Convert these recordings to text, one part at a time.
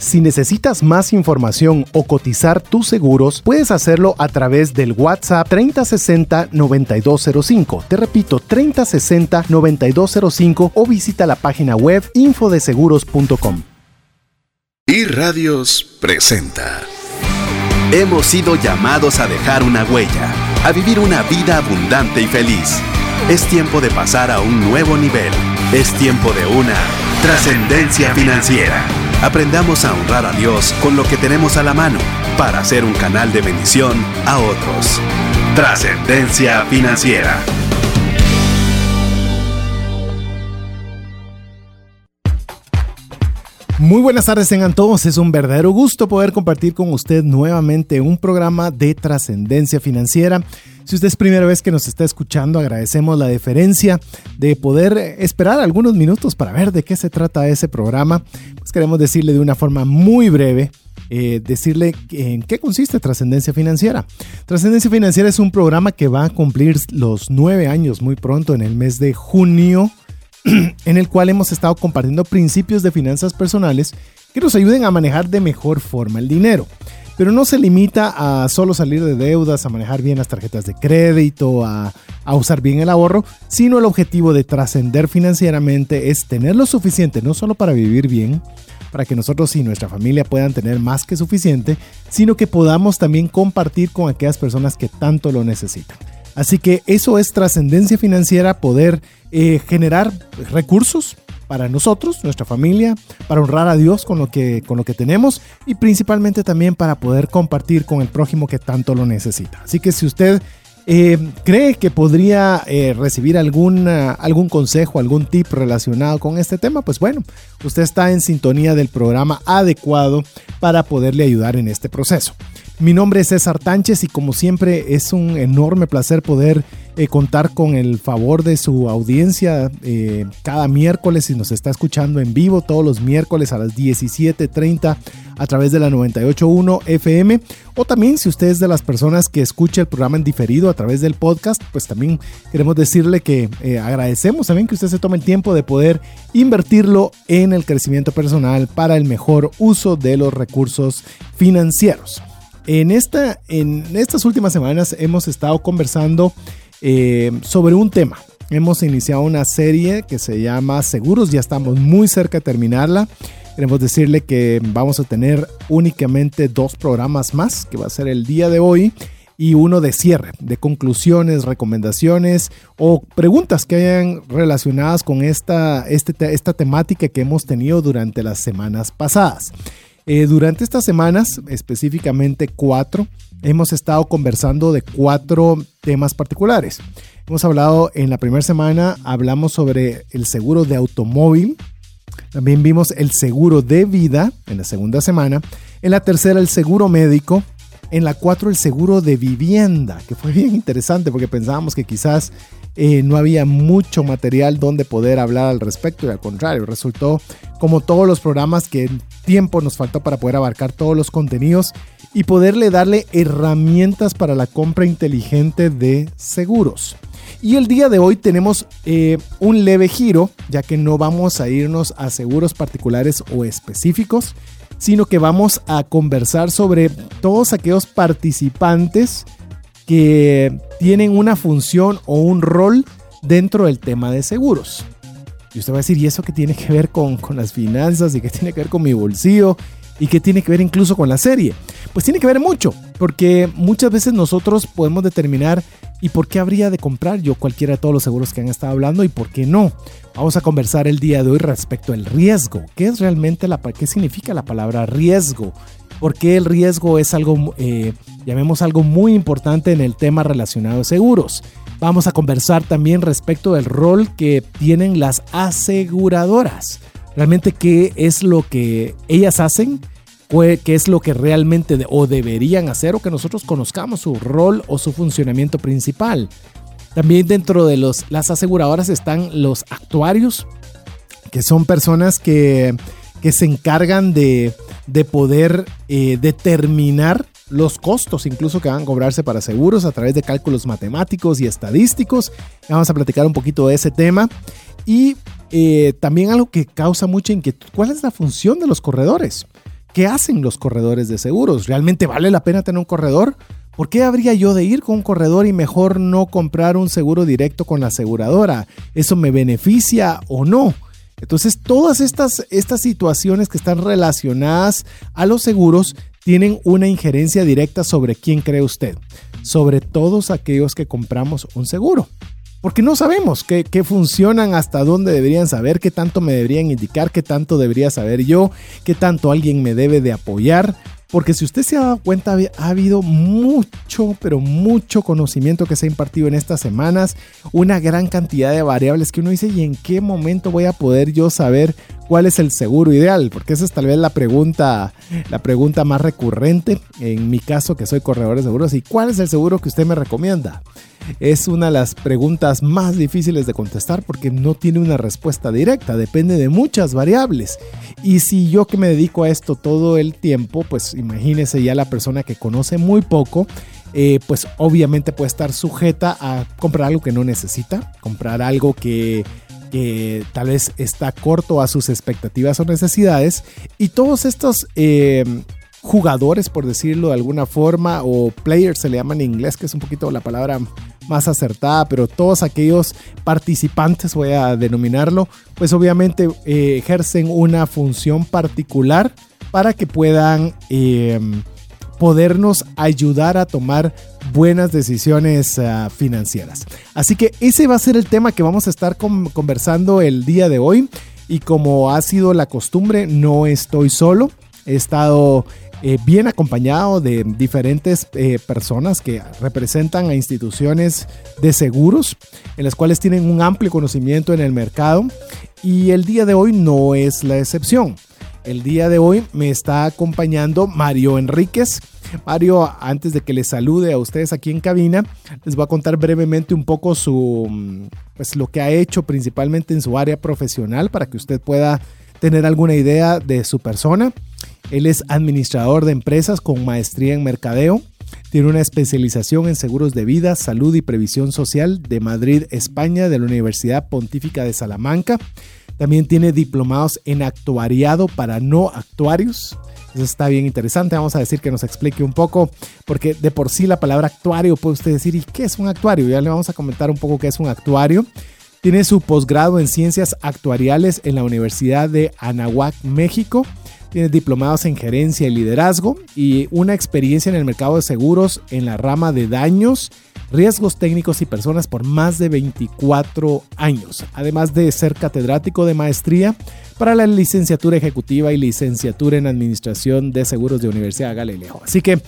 Si necesitas más información o cotizar tus seguros, puedes hacerlo a través del WhatsApp 3060-9205. Te repito, 3060-9205 o visita la página web infodeseguros.com. Y Radios presenta. Hemos sido llamados a dejar una huella, a vivir una vida abundante y feliz. Es tiempo de pasar a un nuevo nivel. Es tiempo de una trascendencia financiera. Aprendamos a honrar a Dios con lo que tenemos a la mano para ser un canal de bendición a otros. Trascendencia financiera. Muy buenas tardes tengan todos, es un verdadero gusto poder compartir con usted nuevamente un programa de trascendencia financiera. Si usted es primera vez que nos está escuchando, agradecemos la deferencia de poder esperar algunos minutos para ver de qué se trata ese programa. Pues queremos decirle de una forma muy breve eh, decirle en qué consiste Trascendencia Financiera. Trascendencia Financiera es un programa que va a cumplir los nueve años muy pronto, en el mes de junio en el cual hemos estado compartiendo principios de finanzas personales que nos ayuden a manejar de mejor forma el dinero. Pero no se limita a solo salir de deudas, a manejar bien las tarjetas de crédito, a, a usar bien el ahorro, sino el objetivo de trascender financieramente es tener lo suficiente no solo para vivir bien, para que nosotros y nuestra familia puedan tener más que suficiente, sino que podamos también compartir con aquellas personas que tanto lo necesitan. Así que eso es trascendencia financiera, poder eh, generar recursos para nosotros, nuestra familia, para honrar a Dios con lo, que, con lo que tenemos y principalmente también para poder compartir con el prójimo que tanto lo necesita. Así que si usted eh, ¿Cree que podría eh, recibir algún, algún consejo, algún tip relacionado con este tema? Pues bueno, usted está en sintonía del programa adecuado para poderle ayudar en este proceso. Mi nombre es César Tánchez y como siempre es un enorme placer poder eh, contar con el favor de su audiencia eh, cada miércoles si nos está escuchando en vivo todos los miércoles a las 17.30 a través de la 98.1 FM o también si usted es de las personas que escucha el programa en diferido a través del podcast pues también queremos decirle que eh, agradecemos también que usted se tome el tiempo de poder invertirlo en el crecimiento personal para el mejor uso de los recursos financieros. En, esta, en estas últimas semanas hemos estado conversando eh, sobre un tema. Hemos iniciado una serie que se llama Seguros, ya estamos muy cerca de terminarla. Queremos decirle que vamos a tener únicamente dos programas más, que va a ser el día de hoy y uno de cierre, de conclusiones, recomendaciones o preguntas que hayan relacionadas con esta, este, esta temática que hemos tenido durante las semanas pasadas. Eh, durante estas semanas, específicamente cuatro, hemos estado conversando de cuatro temas particulares. Hemos hablado en la primera semana, hablamos sobre el seguro de automóvil. También vimos el seguro de vida en la segunda semana. En la tercera, el seguro médico. En la cuatro, el seguro de vivienda, que fue bien interesante porque pensábamos que quizás no había mucho material donde poder hablar al respecto y al contrario, resultó como todos los programas que tiempo nos faltó para poder abarcar todos los contenidos y poderle darle herramientas para la compra inteligente de seguros. Y el día de hoy tenemos eh, un leve giro, ya que no vamos a irnos a seguros particulares o específicos, sino que vamos a conversar sobre todos aquellos participantes que tienen una función o un rol dentro del tema de seguros. Y usted va a decir, ¿y eso qué tiene que ver con, con las finanzas y qué tiene que ver con mi bolsillo? ¿Y qué tiene que ver incluso con la serie? Pues tiene que ver mucho, porque muchas veces nosotros podemos determinar ¿y por qué habría de comprar yo cualquiera de todos los seguros que han estado hablando y por qué no? Vamos a conversar el día de hoy respecto al riesgo. ¿Qué es realmente la, qué significa la palabra riesgo? Porque el riesgo es algo, eh, llamemos algo muy importante en el tema relacionado a seguros. Vamos a conversar también respecto del rol que tienen las aseguradoras. Realmente qué es lo que ellas hacen, qué es lo que realmente o deberían hacer o que nosotros conozcamos su rol o su funcionamiento principal. También dentro de los, las aseguradoras están los actuarios, que son personas que, que se encargan de de poder eh, determinar los costos incluso que van a cobrarse para seguros a través de cálculos matemáticos y estadísticos. Vamos a platicar un poquito de ese tema. Y eh, también algo que causa mucha inquietud, ¿cuál es la función de los corredores? ¿qué hacen los corredores de seguros? ¿Realmente vale la pena tener un corredor? ¿Por qué habría yo de ir con un corredor y mejor no comprar un seguro directo con la aseguradora? ¿Eso me beneficia o no? Entonces, todas estas, estas situaciones que están relacionadas a los seguros tienen una injerencia directa sobre quién cree usted, sobre todos aquellos que compramos un seguro. Porque no sabemos qué, qué, funcionan, hasta dónde deberían saber, qué tanto me deberían indicar, qué tanto debería saber yo, qué tanto alguien me debe de apoyar. Porque si usted se ha dado cuenta, ha habido mucho, pero mucho conocimiento que se ha impartido en estas semanas, una gran cantidad de variables que uno dice, ¿y en qué momento voy a poder yo saber cuál es el seguro ideal? Porque esa es tal vez la pregunta, la pregunta más recurrente en mi caso, que soy corredor de seguros, ¿y cuál es el seguro que usted me recomienda? Es una de las preguntas más difíciles de contestar porque no tiene una respuesta directa, depende de muchas variables. Y si yo que me dedico a esto todo el tiempo, pues imagínese ya la persona que conoce muy poco, eh, pues obviamente puede estar sujeta a comprar algo que no necesita, comprar algo que, tal vez está corto a sus expectativas o necesidades. Y todos estos... Eh, jugadores, por decirlo de alguna forma, o players se le llama en inglés, que es un poquito la palabra más acertada, pero todos aquellos participantes, voy a denominarlo, pues obviamente eh, ejercen una función particular para que puedan em, podernos ayudar a tomar buenas decisiones ah, financieras. Así que ese va a ser el tema que vamos a estar conversando el día de hoy. Y como ha sido la costumbre, no estoy solo. He estado eh, bien acompañado de diferentes eh, personas que representan a instituciones de seguros, en las cuales tienen un amplio conocimiento en el mercado y el día de hoy no es la excepción. El día de hoy me está acompañando Mario Enríquez. Mario, antes de que les salude a ustedes aquí en cabina, les voy a contar brevemente un poco su, pues, lo que ha hecho principalmente en su área profesional para que usted pueda tener alguna idea de su persona. Él es administrador de empresas con maestría en mercadeo. Tiene una especialización en seguros de vida, salud y previsión social de Madrid, España, de la Universidad Pontífica de Salamanca. También tiene diplomados en actuariado para no actuarios. Eso está bien interesante. Vamos a decir que nos explique un poco, porque de por sí la palabra actuario puede usted decir, ¿y qué es un actuario? Ya le vamos a comentar un poco qué es un actuario. Tiene su posgrado en ciencias actuariales en la Universidad de Anahuac, México tiene diplomados en gerencia y liderazgo y una experiencia en el mercado de seguros en la rama de daños, riesgos técnicos y personas por más de 24 años, además de ser catedrático de maestría para la licenciatura ejecutiva y licenciatura en administración de seguros de Universidad Galileo. Así que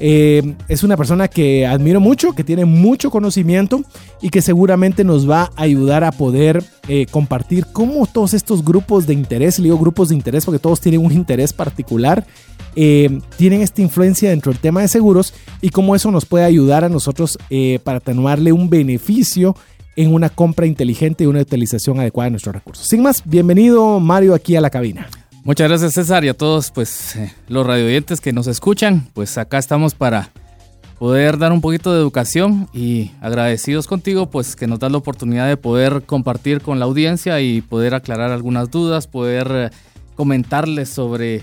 eh, es una persona que admiro mucho, que tiene mucho conocimiento y que seguramente nos va a ayudar a poder eh, compartir cómo todos estos grupos de interés, le digo grupos de interés porque todos tienen un interés particular, eh, tienen esta influencia dentro del tema de seguros y cómo eso nos puede ayudar a nosotros para atenuarle un beneficio en una compra inteligente y una utilización adecuada de nuestros recursos. Sin más, bienvenido Mario aquí a la cabina. Muchas gracias César y a todos pues eh, los radioyentes que nos escuchan. Pues acá estamos para poder dar un poquito de educación y agradecidos contigo pues que nos das la oportunidad de poder compartir con la audiencia y poder aclarar algunas dudas, poder eh, comentarles sobre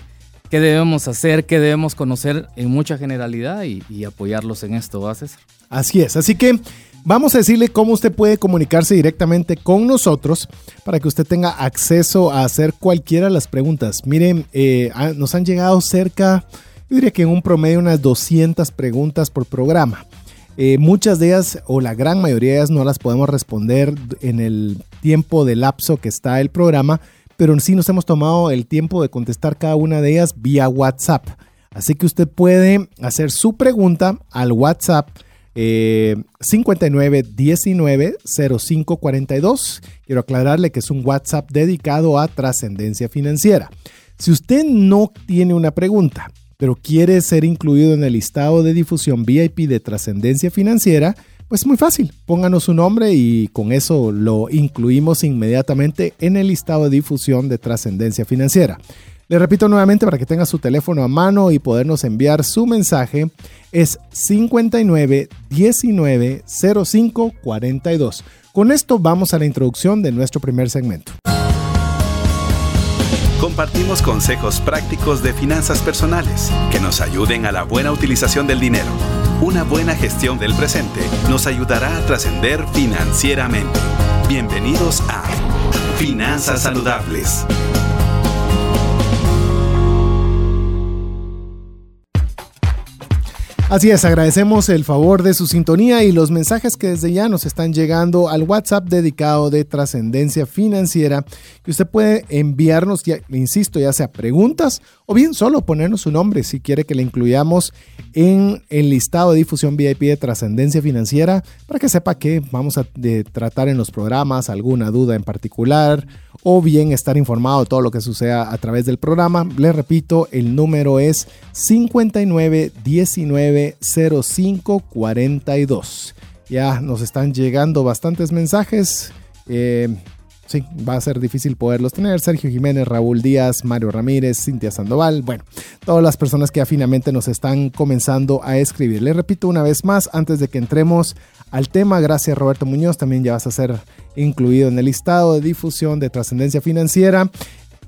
qué debemos hacer, qué debemos conocer en mucha generalidad y, y apoyarlos en esto, ¿va César? Así es, así que Vamos a decirle cómo usted puede comunicarse directamente con nosotros para que usted tenga acceso a hacer cualquiera de las preguntas. Miren, eh, nos han llegado cerca, yo diría que en un promedio unas 200 preguntas por programa. Eh, muchas de ellas, o la gran mayoría de ellas, no las podemos responder en el tiempo de lapso que está el programa, pero sí nos hemos tomado el tiempo de contestar cada una de ellas vía WhatsApp. Así que usted puede hacer su pregunta al WhatsApp eh, 59 19 05 42. Quiero aclararle que es un WhatsApp dedicado a trascendencia financiera. Si usted no tiene una pregunta, pero quiere ser incluido en el listado de difusión VIP de trascendencia financiera, pues muy fácil, pónganos su nombre y con eso lo incluimos inmediatamente en el listado de difusión de trascendencia financiera. Le repito nuevamente para que tenga su teléfono a mano y podernos enviar su mensaje. Es 59 19 05 42. Con esto vamos a la introducción de nuestro primer segmento. compartimos consejos prácticos de finanzas personales que nos ayuden a la buena utilización del dinero. Una buena gestión del presente nos ayudará a trascender financieramente. Bienvenidos a Finanzas Saludables. Así es, agradecemos el favor de su sintonía y los mensajes que desde ya nos están llegando al WhatsApp dedicado de trascendencia financiera, que usted puede enviarnos, ya, insisto, ya sea preguntas o bien solo ponernos su nombre si quiere que le incluyamos en el listado de difusión VIP de trascendencia financiera para que sepa que vamos a tratar en los programas alguna duda en particular o bien estar informado de todo lo que suceda a través del programa. Le repito, el número es 59190542. Ya nos están llegando bastantes mensajes. Eh, sí, va a ser difícil poderlos tener. Sergio Jiménez, Raúl Díaz, Mario Ramírez, Cintia Sandoval. Bueno, todas las personas que afinamente nos están comenzando a escribir. Le repito una vez más, antes de que entremos al tema. Gracias Roberto Muñoz, también ya vas a ser incluido en el listado de difusión de trascendencia financiera.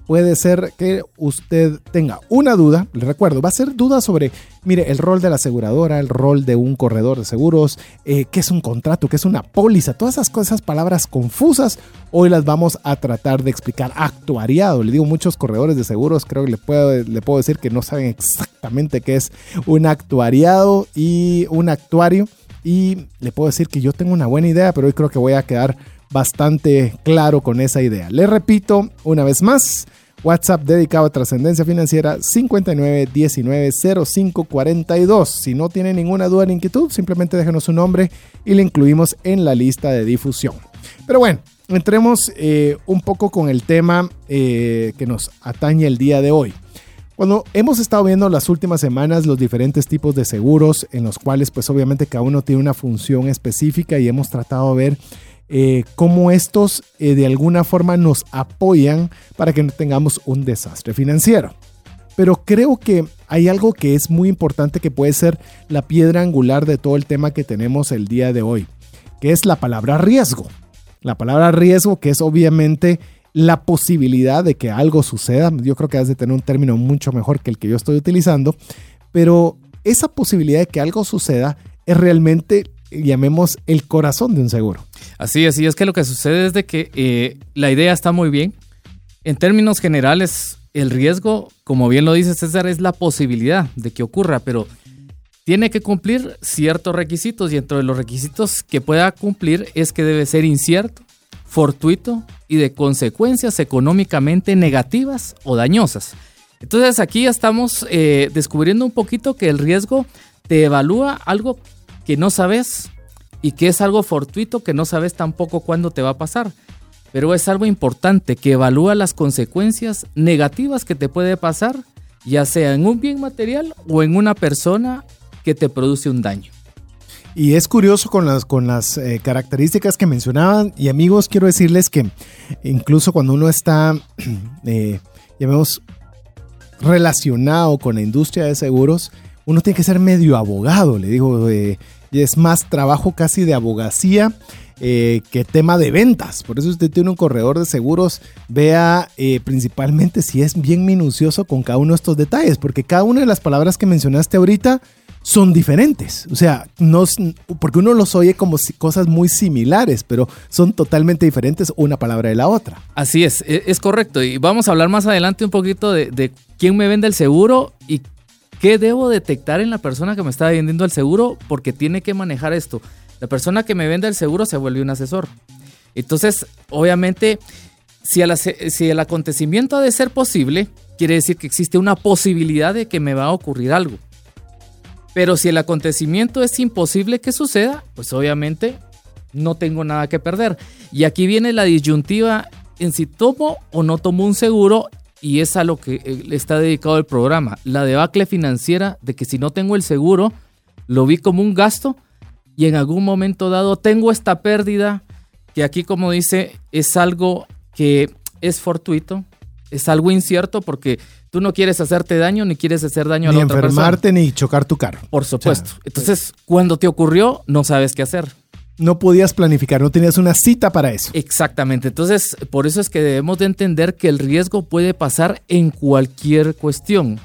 Puede ser que usted tenga una duda, le recuerdo, va a ser duda sobre, mire, el rol de la aseguradora, el rol de un corredor de seguros, eh, qué es un contrato, qué es una póliza, todas esas cosas, palabras confusas, hoy las vamos a tratar de explicar. Actuariado, le digo, muchos corredores de seguros, creo que le le puedo decir que no saben exactamente qué es un actuariado y un actuario y le puedo decir que yo tengo una buena idea, pero hoy creo que voy a quedar bastante claro con esa idea. Le repito una vez más, WhatsApp dedicado a trascendencia financiera 59190542. Si no tiene ninguna duda ni inquietud, simplemente déjenos su nombre y le incluimos en la lista de difusión. Pero bueno, entremos eh, un poco con el tema eh, que nos atañe el día de hoy. Cuando hemos estado viendo las últimas semanas los diferentes tipos de seguros en los cuales pues obviamente cada uno tiene una función específica y hemos tratado de ver eh, cómo estos eh, de alguna forma nos apoyan para que no tengamos un desastre financiero. Pero creo que hay algo que es muy importante que puede ser la piedra angular de todo el tema que tenemos el día de hoy, que es la palabra riesgo. La palabra riesgo que es obviamente la posibilidad de que algo suceda. Yo creo que has de tener un término mucho mejor que el que yo estoy utilizando, pero esa posibilidad de que algo suceda es realmente, llamemos, el corazón de un seguro. Así es, y es que lo que sucede es de que eh, la idea está muy bien. En términos generales, el riesgo, como bien lo dice César, es la posibilidad de que ocurra, pero tiene que cumplir ciertos requisitos y entre los requisitos que pueda cumplir es que debe ser incierto, fortuito y de consecuencias económicamente negativas o dañosas. Entonces aquí ya estamos eh, descubriendo un poquito que el riesgo te evalúa algo que no sabes y que es algo fortuito que no sabes tampoco cuándo te va a pasar. Pero es algo importante que evalúa las consecuencias negativas que te puede pasar, ya sea en un bien material o en una persona que te produce un daño. Y es curioso con las, con las eh, características que mencionaban. Y amigos, quiero decirles que incluso cuando uno está, eh, llamemos, relacionado con la industria de seguros, uno tiene que ser medio abogado, le digo. Y es más trabajo casi de abogacía. Eh, que tema de ventas. Por eso usted tiene un corredor de seguros, vea principalmente si es bien minucioso con cada uno de estos detalles, porque cada una de las palabras que mencionaste ahorita son diferentes. O sea, no, porque uno los oye como cosas muy similares, pero son totalmente diferentes una palabra de la otra. Así es, e, es, correcto. Y vamos a hablar más adelante un poquito de, quién me vende el seguro y qué debo detectar en la persona que me está vendiendo el seguro, porque tiene que manejar esto. La persona que me vende el seguro se vuelve un asesor. Entonces, obviamente, si si el acontecimiento ha de ser posible, quiere decir que existe una posibilidad de que me va a ocurrir algo. Pero si el acontecimiento es imposible que suceda, pues obviamente no tengo nada que perder. Y aquí viene la disyuntiva en si tomo o no tomo un seguro y es a lo que eh, está dedicado el programa. La debacle financiera de que si no tengo el seguro, lo vi como un gasto y en algún momento dado tengo esta pérdida que aquí como dice es algo que es fortuito, es algo incierto porque tú no quieres hacerte daño ni quieres hacer daño a la otra persona. Ni enfermarte ni chocar tu carro. Por supuesto. Entonces, cuando te ocurrió, no sabes qué hacer. No podías planificar, no tenías una cita para eso. Exactamente, entonces por eso es que debemos de entender que el riesgo puede pasar en cualquier cuestión.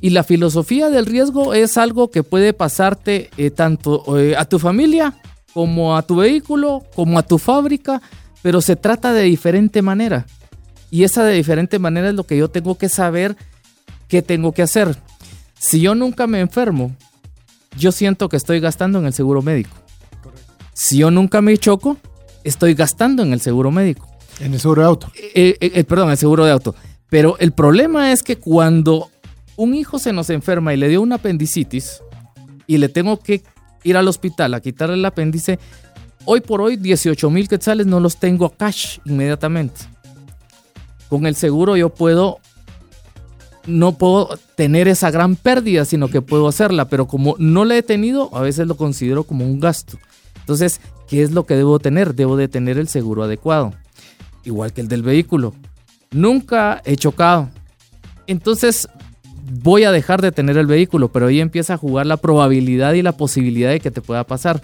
Y la filosofía del riesgo es algo que puede pasarte eh, tanto eh, a tu familia como a tu vehículo, como a tu fábrica, pero se trata de diferente manera. Y esa de diferente manera es lo que yo tengo que saber qué tengo que hacer. Si yo nunca me enfermo, yo siento que estoy gastando en el seguro médico. Si yo nunca me choco, estoy gastando en el seguro médico. En el seguro de auto. Eh, eh, eh, perdón, el seguro de auto. Pero el problema es que cuando un hijo se nos enferma y le dio una apendicitis y le tengo que ir al hospital a quitarle el apéndice, hoy por hoy 18 mil quetzales no los tengo a cash inmediatamente. Con el seguro yo puedo no puedo tener esa gran pérdida, sino que puedo hacerla, pero como no la he tenido, a veces lo considero como un gasto. Entonces, ¿qué es lo que debo tener? Debo de tener el seguro adecuado, igual que el del vehículo. Nunca he chocado. Entonces, voy a dejar de tener el vehículo, pero ahí empieza a jugar la probabilidad y la posibilidad de que te pueda pasar.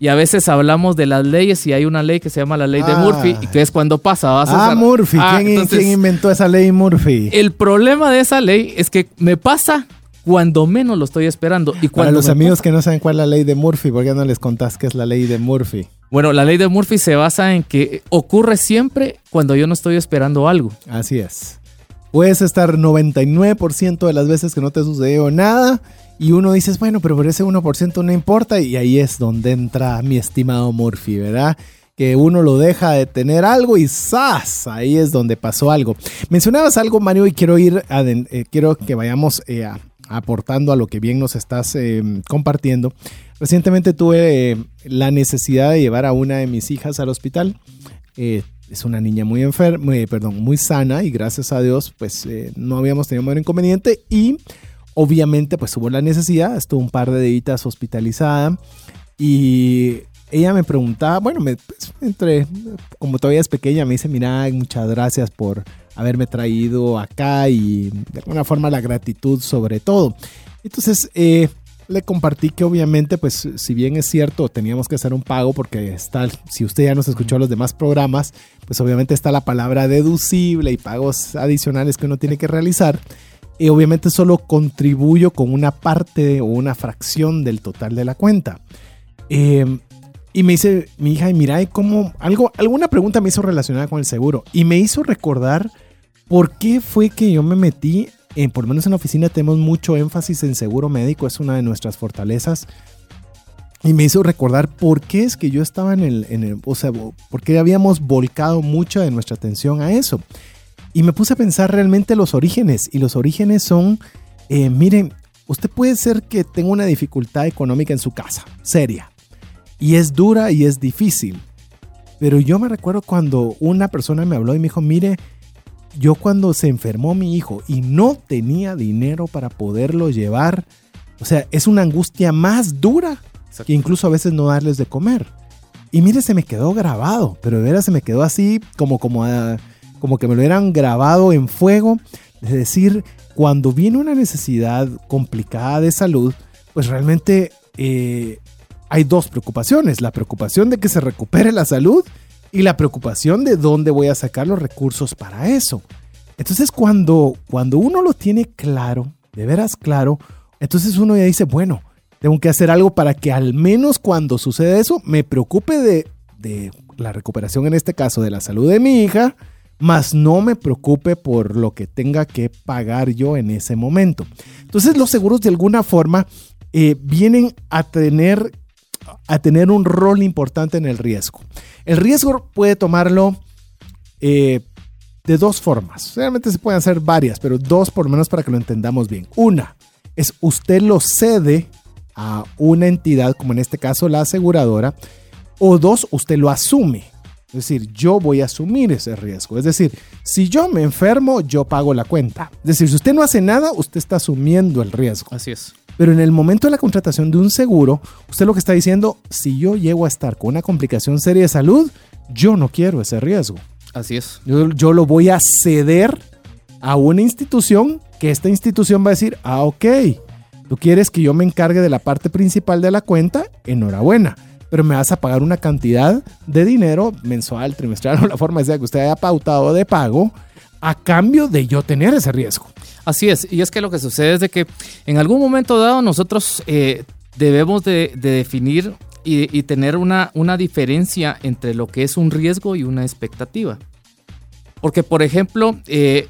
Y a veces hablamos de las leyes y hay una ley que se llama la ley de Ah. Murphy y que es cuando pasa. Vas a Ah, usar- Murphy. Ah, ¿Quién, entonces, quién inventó esa ley Murphy? El problema de esa ley es que me pasa cuando menos lo estoy esperando. Y Para los amigos que no saben cuál es la ley de Murphy, ¿por qué no les contás qué es la ley de Murphy? Bueno, la ley de Murphy se basa en que ocurre siempre cuando yo no estoy esperando algo. Así es. Puedes estar 99% de las veces que no te sucedió nada y uno dices, bueno, pero por ese 1% no importa y ahí es donde entra mi estimado Murphy, ¿verdad? Que uno lo deja de tener algo y ¡zas! Ahí es donde pasó algo. Mencionabas algo, Mario, y quiero ir, aden- eh, quiero que vayamos eh, a- aportando a lo que bien nos estás eh, compartiendo. Recientemente tuve eh, la necesidad de llevar a una de mis hijas al hospital. Eh, es una niña muy enferma, perdón, muy sana y gracias a Dios pues no habíamos tenido mayor inconveniente y obviamente pues hubo la necesidad, estuvo un par de días hospitalizada y ella me preguntaba, bueno, pues, entre, como todavía es pequeña, me dice, mira, muchas gracias por haberme traído acá y de alguna forma la gratitud sobre todo. Entonces, eh, le compartí que obviamente, pues si bien es cierto, teníamos que hacer un pago porque está, si usted ya nos escuchó los demás programas, pues obviamente está la palabra deducible y pagos adicionales que uno tiene que realizar. Y obviamente solo contribuyo con una parte o una fracción del total de la cuenta. Eh, y me dice mi hija, y mira, cómo algo, alguna pregunta me hizo relacionada con el seguro y me hizo recordar por qué fue que yo me metí, en, por lo menos en la oficina tenemos mucho énfasis en seguro médico, es una de nuestras fortalezas. Y me hizo recordar por qué es que yo estaba en el, en el, o sea, por qué habíamos volcado mucha de nuestra atención a eso. Y me puse a pensar realmente los orígenes. Y los orígenes son, eh, miren, usted puede ser que tenga una dificultad económica en su casa, seria. Y es dura y es difícil. Pero yo me recuerdo cuando una persona me habló y me dijo, mire, yo cuando se enfermó mi hijo y no tenía dinero para poderlo llevar, o sea, es una angustia más dura que incluso a veces no darles de comer. Y mire, se me quedó grabado, pero de veras se me quedó así como, como, ah, como que me lo hubieran grabado en fuego. Es decir, cuando viene una necesidad complicada de salud, pues realmente eh, hay dos preocupaciones. La preocupación de que se recupere la salud y la preocupación de dónde voy a sacar los recursos para eso. Entonces cuando, cuando uno lo tiene claro, de veras claro, entonces uno ya dice, bueno, tengo que hacer algo para que al menos cuando sucede eso me preocupe de, de la recuperación, en este caso, de la salud de mi hija, más no me preocupe por lo que tenga que pagar yo en ese momento. Entonces los seguros de alguna forma eh, vienen a tener, a tener un rol importante en el riesgo. El riesgo puede tomarlo eh, de dos formas. Realmente se pueden hacer varias, pero dos por lo menos para que lo entendamos bien. Una es usted lo cede a una entidad, como en este caso la aseguradora, o dos, usted lo asume. Es decir, yo voy a asumir ese riesgo. Es decir, si yo me enfermo, yo pago la cuenta. Es decir, si usted no hace nada, usted está asumiendo el riesgo. Así es. Pero en el momento de la contratación de un seguro, usted lo que está diciendo, si yo llego a estar con una complicación seria de salud, yo no quiero ese riesgo. Así es. Yo, yo lo voy a ceder a una institución que esta institución va a decir, ah, ok, tú quieres que yo me encargue de la parte principal de la cuenta, enhorabuena. Pero pero me vas a pagar una cantidad de dinero mensual, trimestral o la forma sea que usted haya pautado de pago a cambio de yo tener ese riesgo. Así es, y es que lo que sucede es de que en algún momento dado nosotros eh, debemos de, definir y, tener una, diferencia entre lo que es un riesgo y una expectativa. Porque, por ejemplo, eh,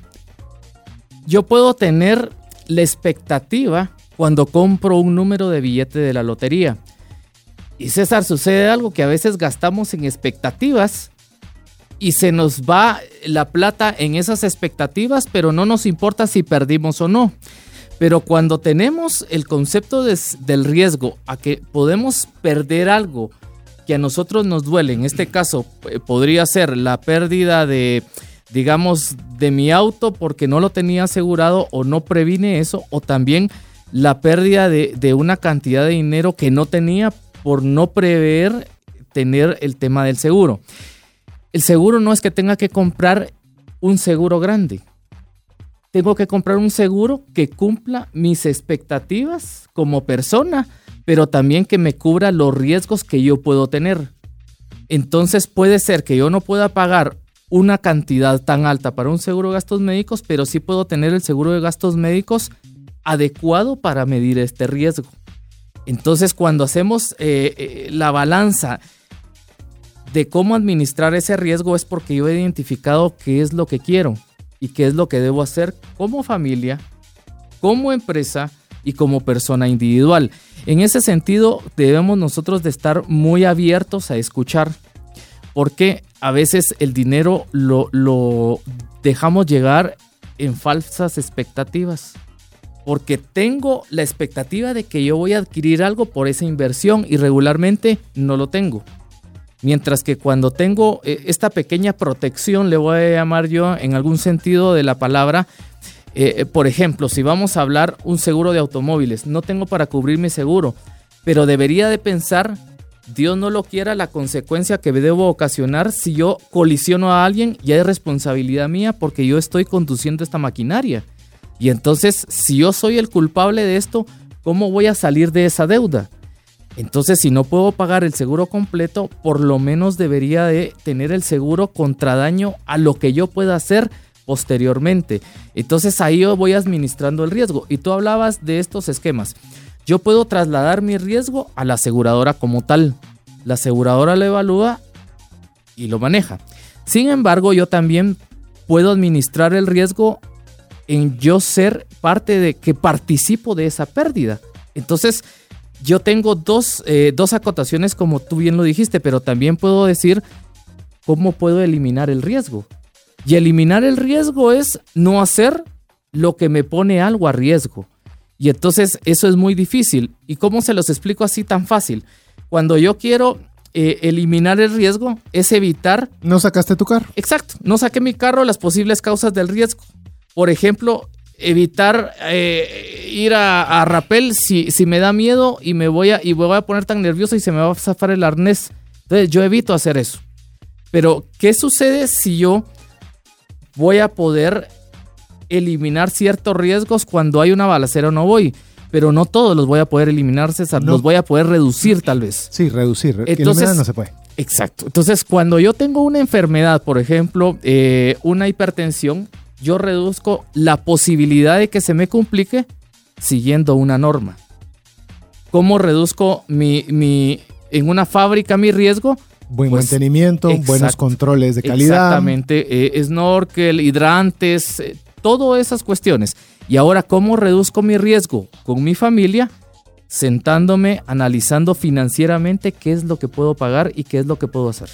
yo puedo tener la expectativa cuando compro un número de billete de la lotería. Y César, sucede algo que a veces gastamos en expectativas y se nos va la plata en esas expectativas, pero no nos importa si perdimos o no. Pero cuando tenemos el concepto del riesgo a que podemos perder algo que a nosotros nos duele, en este caso eh, podría ser la pérdida de, digamos, de mi auto porque no lo tenía asegurado o no previne eso, o también la pérdida de, de una cantidad de dinero que no tenía por no prever tener el tema del seguro. El seguro no es que tenga que comprar un seguro grande. Tengo que comprar un seguro que cumpla mis expectativas como persona, pero también que me cubra los riesgos que yo puedo tener. Entonces puede ser que yo no pueda pagar una cantidad tan alta para un seguro de gastos médicos, pero sí puedo tener el seguro de gastos médicos adecuado para medir este riesgo. Entonces cuando hacemos eh, eh, la balanza de cómo administrar ese riesgo es porque yo he identificado qué es lo que quiero y qué es lo que debo hacer como familia, como empresa y como persona individual. En ese sentido, debemos nosotros de estar muy abiertos a escuchar, porque a veces el dinero lo, lo dejamos llegar en falsas expectativas. Porque tengo la expectativa de que yo voy a adquirir algo por esa inversión y regularmente no lo tengo. Mientras que cuando tengo eh, esta pequeña protección, le voy a llamar yo en algún sentido de la palabra, eh, eh, por ejemplo, si vamos a hablar un seguro de automóviles, no tengo para cubrir mi seguro, pero debería de pensar, Dios no lo quiera, la consecuencia que debo ocasionar si yo colisiono a alguien, ya es responsabilidad mía porque yo estoy conduciendo esta maquinaria. Y entonces, si yo soy el culpable de esto, ¿cómo voy a salir de esa deuda? Entonces, si no puedo pagar el seguro completo, por lo menos debería de tener el seguro contra daño a lo que yo pueda hacer posteriormente. Entonces ahí yo voy administrando el riesgo. Y tú hablabas de estos esquemas. Yo puedo trasladar mi riesgo a la aseguradora como tal. La aseguradora lo evalúa y lo maneja. Sin embargo, yo también puedo administrar el riesgo en yo ser parte de que participo de esa pérdida. Entonces, yo tengo dos, eh, dos acotaciones como tú bien lo dijiste, pero también puedo decir cómo puedo eliminar el riesgo. Y eliminar el riesgo es no hacer lo que me pone algo a riesgo. Y entonces eso es muy difícil. ¿Y cómo se los explico así tan fácil? Cuando yo quiero eh, eliminar el riesgo es evitar... ¿No sacaste tu carro? Exacto, no saqué mi carro, las posibles causas del riesgo. Por ejemplo, evitar eh, ir a, a rapel si, si, me da miedo y me voy a, y voy a poner tan nervioso y se me va a zafar el arnés. Entonces yo evito hacer eso. Pero, ¿qué sucede si yo voy a poder eliminar ciertos riesgos cuando hay una balacera o no voy? Pero no todos los voy a poder eliminar, César. Los voy a poder reducir tal vez. Sí, reducir. Entonces, no se puede. Exacto. Entonces, cuando yo tengo una enfermedad, por ejemplo, eh, una hipertensión, yo reduzco la posibilidad de que se me complique siguiendo una norma. ¿Cómo reduzco mi, mi, en una fábrica mi riesgo? Buen pues, mantenimiento, buenos controles de calidad. Exactamente, eh, snorkel, hidrantes, eh, todas esas cuestiones. Y ahora, ¿cómo reduzco mi riesgo con mi familia? Sentándome, analizando financieramente qué es lo que puedo pagar y qué es lo que puedo hacer.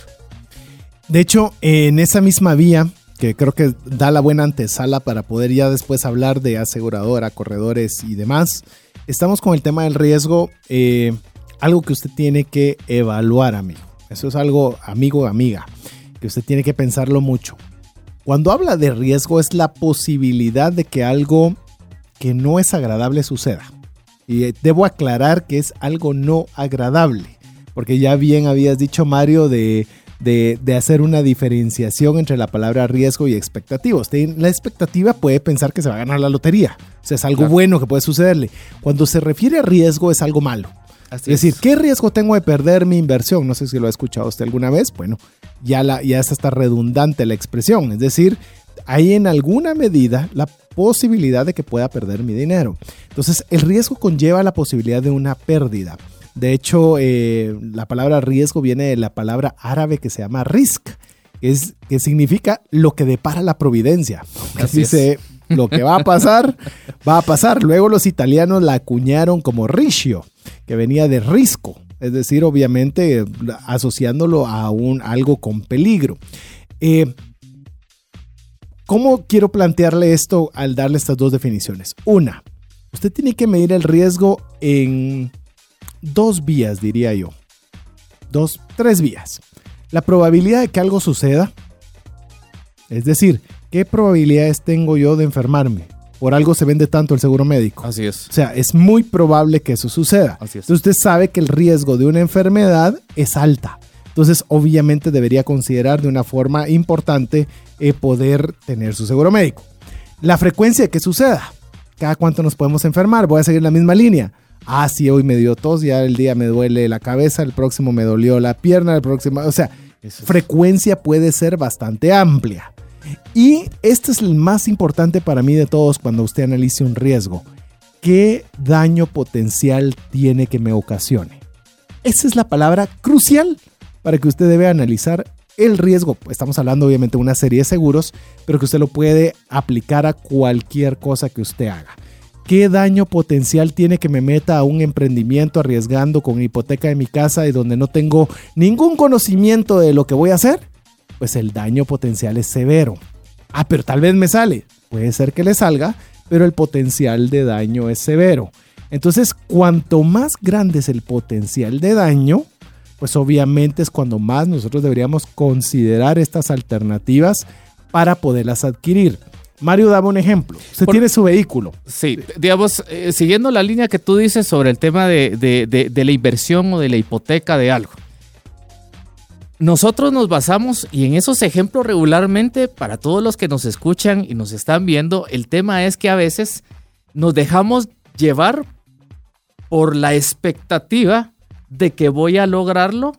De hecho, en esa misma vía, que creo que da la buena antesala para poder ya después hablar de aseguradora, corredores y demás. Estamos con el tema del riesgo, eh, algo que usted tiene que evaluar, amigo. Eso es algo, amigo, amiga, que usted tiene que pensarlo mucho. Cuando habla de riesgo es la posibilidad de que algo que no es agradable suceda. Y debo aclarar que es algo no agradable, porque ya bien habías dicho Mario de de, hacer una diferenciación entre la palabra riesgo y expectativa. Usted la expectativa puede pensar que se va a ganar la lotería. O sea, es algo bueno que puede sucederle. Cuando se refiere a riesgo es algo malo. es decir, ¿qué riesgo tengo de perder mi inversión? No sé si lo ha escuchado usted alguna vez. Bueno, ya, la, ya es hasta redundante la expresión. Es decir, hay en alguna medida la posibilidad de que pueda perder mi dinero. Entonces, el riesgo conlleva la posibilidad de una pérdida. De hecho, eh, la palabra riesgo viene de la palabra árabe que se llama risk, es, que significa lo que depara la providencia. Así dice, lo que va a pasar, va a pasar. Luego los italianos la acuñaron como rischio, que venía de risco, es decir, obviamente asociándolo a un, algo con peligro. Eh, ¿Cómo quiero plantearle esto al darle estas dos definiciones? Una, usted tiene que medir el riesgo en dos vías, diría yo. Dos, tres vías. La probabilidad de que algo suceda. Es decir, ¿qué probabilidades tengo yo de enfermarme? Por algo se vende tanto el seguro médico. Así es. O sea, es muy probable que eso suceda. Así es. Entonces usted sabe que el riesgo de una enfermedad es alta. Entonces, obviamente debería considerar de una forma importante eh, poder tener su seguro médico. La frecuencia de que suceda. Cada cuánto nos podemos enfermar. Voy a seguir la misma línea. Ah, sí, hoy me dio tos, ya el día me duele la cabeza, el próximo me dolió la pierna, el próximo, o sea, frecuencia puede ser bastante amplia. Y este es el más importante para mí de todos cuando usted analice un riesgo. ¿Qué daño potencial tiene que me ocasione? Esa es la palabra crucial para que usted debe analizar el riesgo. Estamos hablando obviamente de una serie de seguros, pero que usted lo puede aplicar a cualquier cosa que usted haga. ¿Qué daño potencial tiene que me meta a un emprendimiento arriesgando con hipoteca de mi casa y donde no tengo ningún conocimiento de lo que voy a hacer? Pues el daño potencial es severo. Ah, pero tal vez me sale. Puede ser que le salga, pero el potencial de daño es severo. Entonces, cuanto más grande es el potencial de daño, pues obviamente es cuando más nosotros deberíamos considerar estas alternativas para poderlas adquirir. Mario daba un ejemplo. Usted tiene su vehículo. Sí, digamos, eh, siguiendo la línea que tú dices sobre el tema de, la inversión o de la hipoteca de algo. Nosotros nos basamos, y en esos ejemplos regularmente, para todos los que nos escuchan y nos están viendo, el tema es que a veces nos dejamos llevar por la expectativa de que voy a lograrlo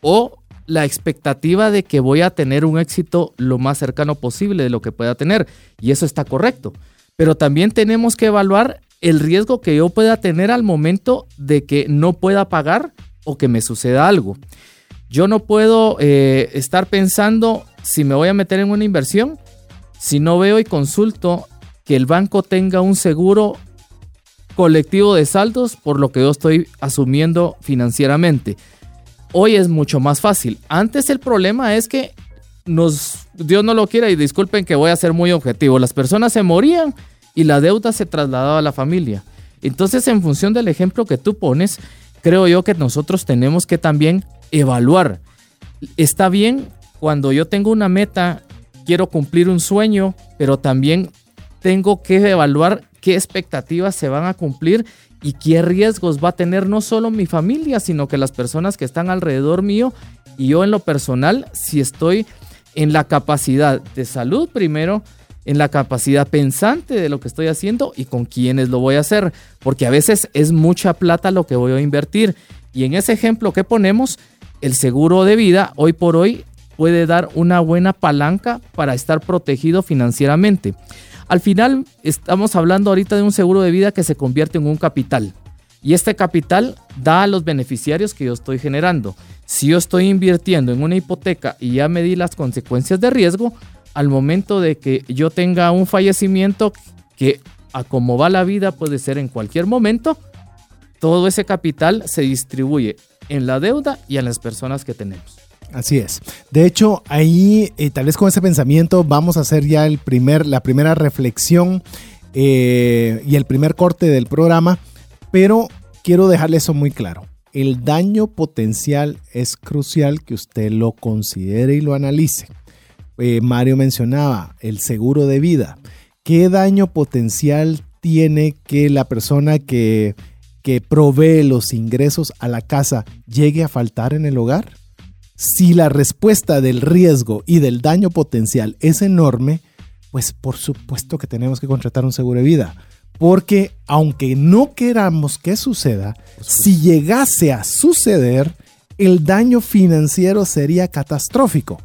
o la expectativa de que voy a tener un éxito lo más cercano posible de lo que pueda tener. Y eso está correcto. Pero también tenemos que evaluar el riesgo que yo pueda tener al momento de que no pueda pagar o que me suceda algo. Yo no puedo eh, estar pensando si me voy a meter en una inversión si no veo y consulto que el banco tenga un seguro colectivo de saldos por lo que yo estoy asumiendo financieramente. Hoy es mucho más fácil. Antes el problema es que nos, Dios no lo quiera y disculpen que voy a ser muy objetivo, las personas se morían y la deuda se trasladaba a la familia. Entonces, en función del ejemplo que tú pones, creo yo que nosotros tenemos que también evaluar. Está bien cuando yo tengo una meta, quiero cumplir un sueño, pero también tengo que evaluar qué expectativas se van a cumplir y qué riesgos va a tener no solo mi familia, sino que las personas que están alrededor mío y yo en lo personal, si estoy en la capacidad de salud primero, en la capacidad pensante de lo que estoy haciendo y con quiénes lo voy a hacer, porque a veces es mucha plata lo que voy a invertir. Y en ese ejemplo que ponemos, el seguro de vida hoy por hoy puede dar una buena palanca para estar protegido financieramente. Al final estamos hablando ahorita de un seguro de vida que se convierte en un capital. Y este capital da a los beneficiarios que yo estoy generando. Si yo estoy invirtiendo en una hipoteca y ya me di las consecuencias de riesgo, al momento de que yo tenga un fallecimiento que a como va la vida puede ser en cualquier momento, todo ese capital se distribuye en la deuda y en las personas que tenemos. Así es. De hecho, ahí, eh, tal vez con ese pensamiento, vamos a hacer ya el primer, la primera reflexión eh, y el primer corte del programa, pero quiero dejarle eso muy claro. El daño potencial es crucial que usted lo considere y lo analice. Eh, Mario mencionaba el seguro de vida. ¿Qué daño potencial tiene que la persona que, que provee los ingresos a la casa llegue a faltar en el hogar? Si la respuesta del riesgo y del daño potencial es enorme, pues por supuesto que tenemos que contratar un seguro de vida. porque aunque no queramos que suceda, si llegase a suceder, el daño financiero sería catastrófico.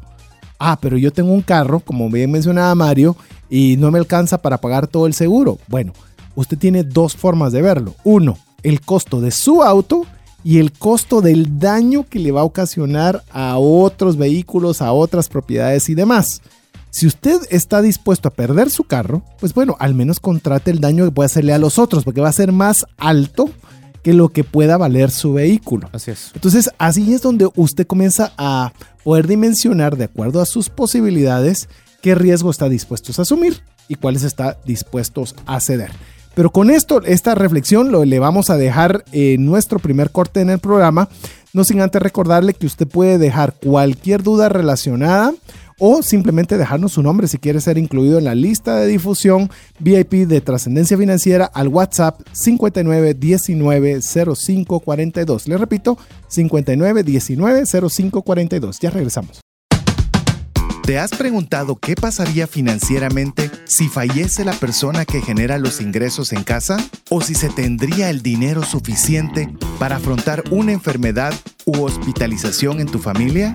Ah, pero yo tengo un carro, como bien mencionaba Mario, y no me alcanza para pagar todo el seguro. Bueno, usted tiene dos formas de verlo. Uno, el costo de su auto y el costo del daño que le va a ocasionar a otros vehículos, a otras propiedades y demás. Si usted está dispuesto a perder su carro, pues bueno, al menos contrate el daño que puede hacerle a los otros, porque va a ser más alto que lo que pueda valer su vehículo. Así es. Entonces, así es donde usted comienza a poder dimensionar de acuerdo a sus posibilidades qué riesgo está dispuesto a asumir y cuáles está dispuestos a ceder. Pero con esto, esta reflexión lo le vamos a dejar nuestro primer corte en el programa, no sin antes recordarle que usted puede dejar cualquier duda relacionada o simplemente dejarnos su nombre si quiere ser incluido en la lista de difusión VIP de trascendencia financiera al WhatsApp 59190542. Le repito, 59190542. Ya regresamos. ¿Te has preguntado qué pasaría financieramente si fallece la persona que genera los ingresos en casa? ¿O si se tendría el dinero suficiente para afrontar una enfermedad u hospitalización en tu familia?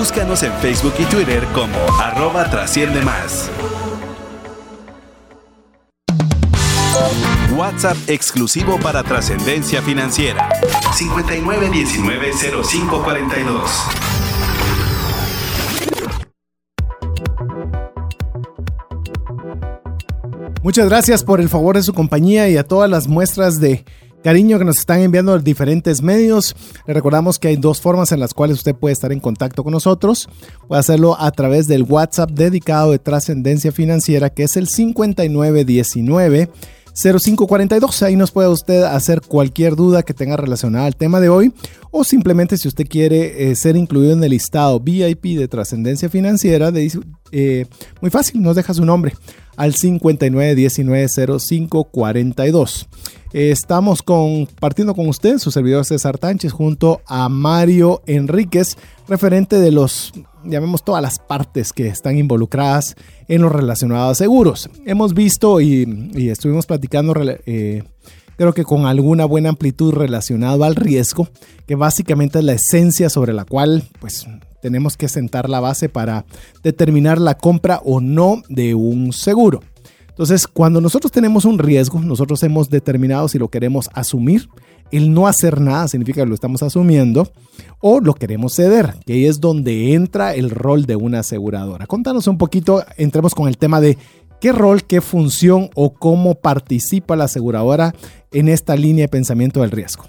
Búscanos en Facebook y Twitter como arroba trasciende más. WhatsApp exclusivo para trascendencia financiera. 59190542. Muchas gracias por el favor de su compañía y a todas las muestras de cariño que nos están enviando en diferentes medios. Le recordamos que hay dos formas en las cuales usted puede estar en contacto con nosotros. Puede hacerlo a través del WhatsApp dedicado de trascendencia financiera, que es el 5919. 0542. Ahí nos puede usted hacer cualquier duda que tenga relacionada al tema de hoy o simplemente si usted quiere eh, ser incluido en el listado VIP de trascendencia financiera, de, eh, muy fácil, nos deja su nombre al 59190542. Estamos compartiendo con usted su servidor César Tánchez junto a Mario Enríquez, referente de los, llamemos todas las partes que están involucradas en lo relacionado a seguros. Hemos visto y, estuvimos platicando, eh, creo que con alguna buena amplitud relacionado al riesgo, que básicamente es la esencia sobre la cual pues tenemos que sentar la base para determinar la compra o no de un seguro. Entonces, cuando nosotros tenemos un riesgo, nosotros hemos determinado si lo queremos asumir. El no hacer nada significa que lo estamos asumiendo o lo queremos ceder, que ahí es donde entra el rol de una aseguradora. Contanos un poquito, entremos con el tema de qué rol, qué función o cómo participa la aseguradora en esta línea de pensamiento del riesgo.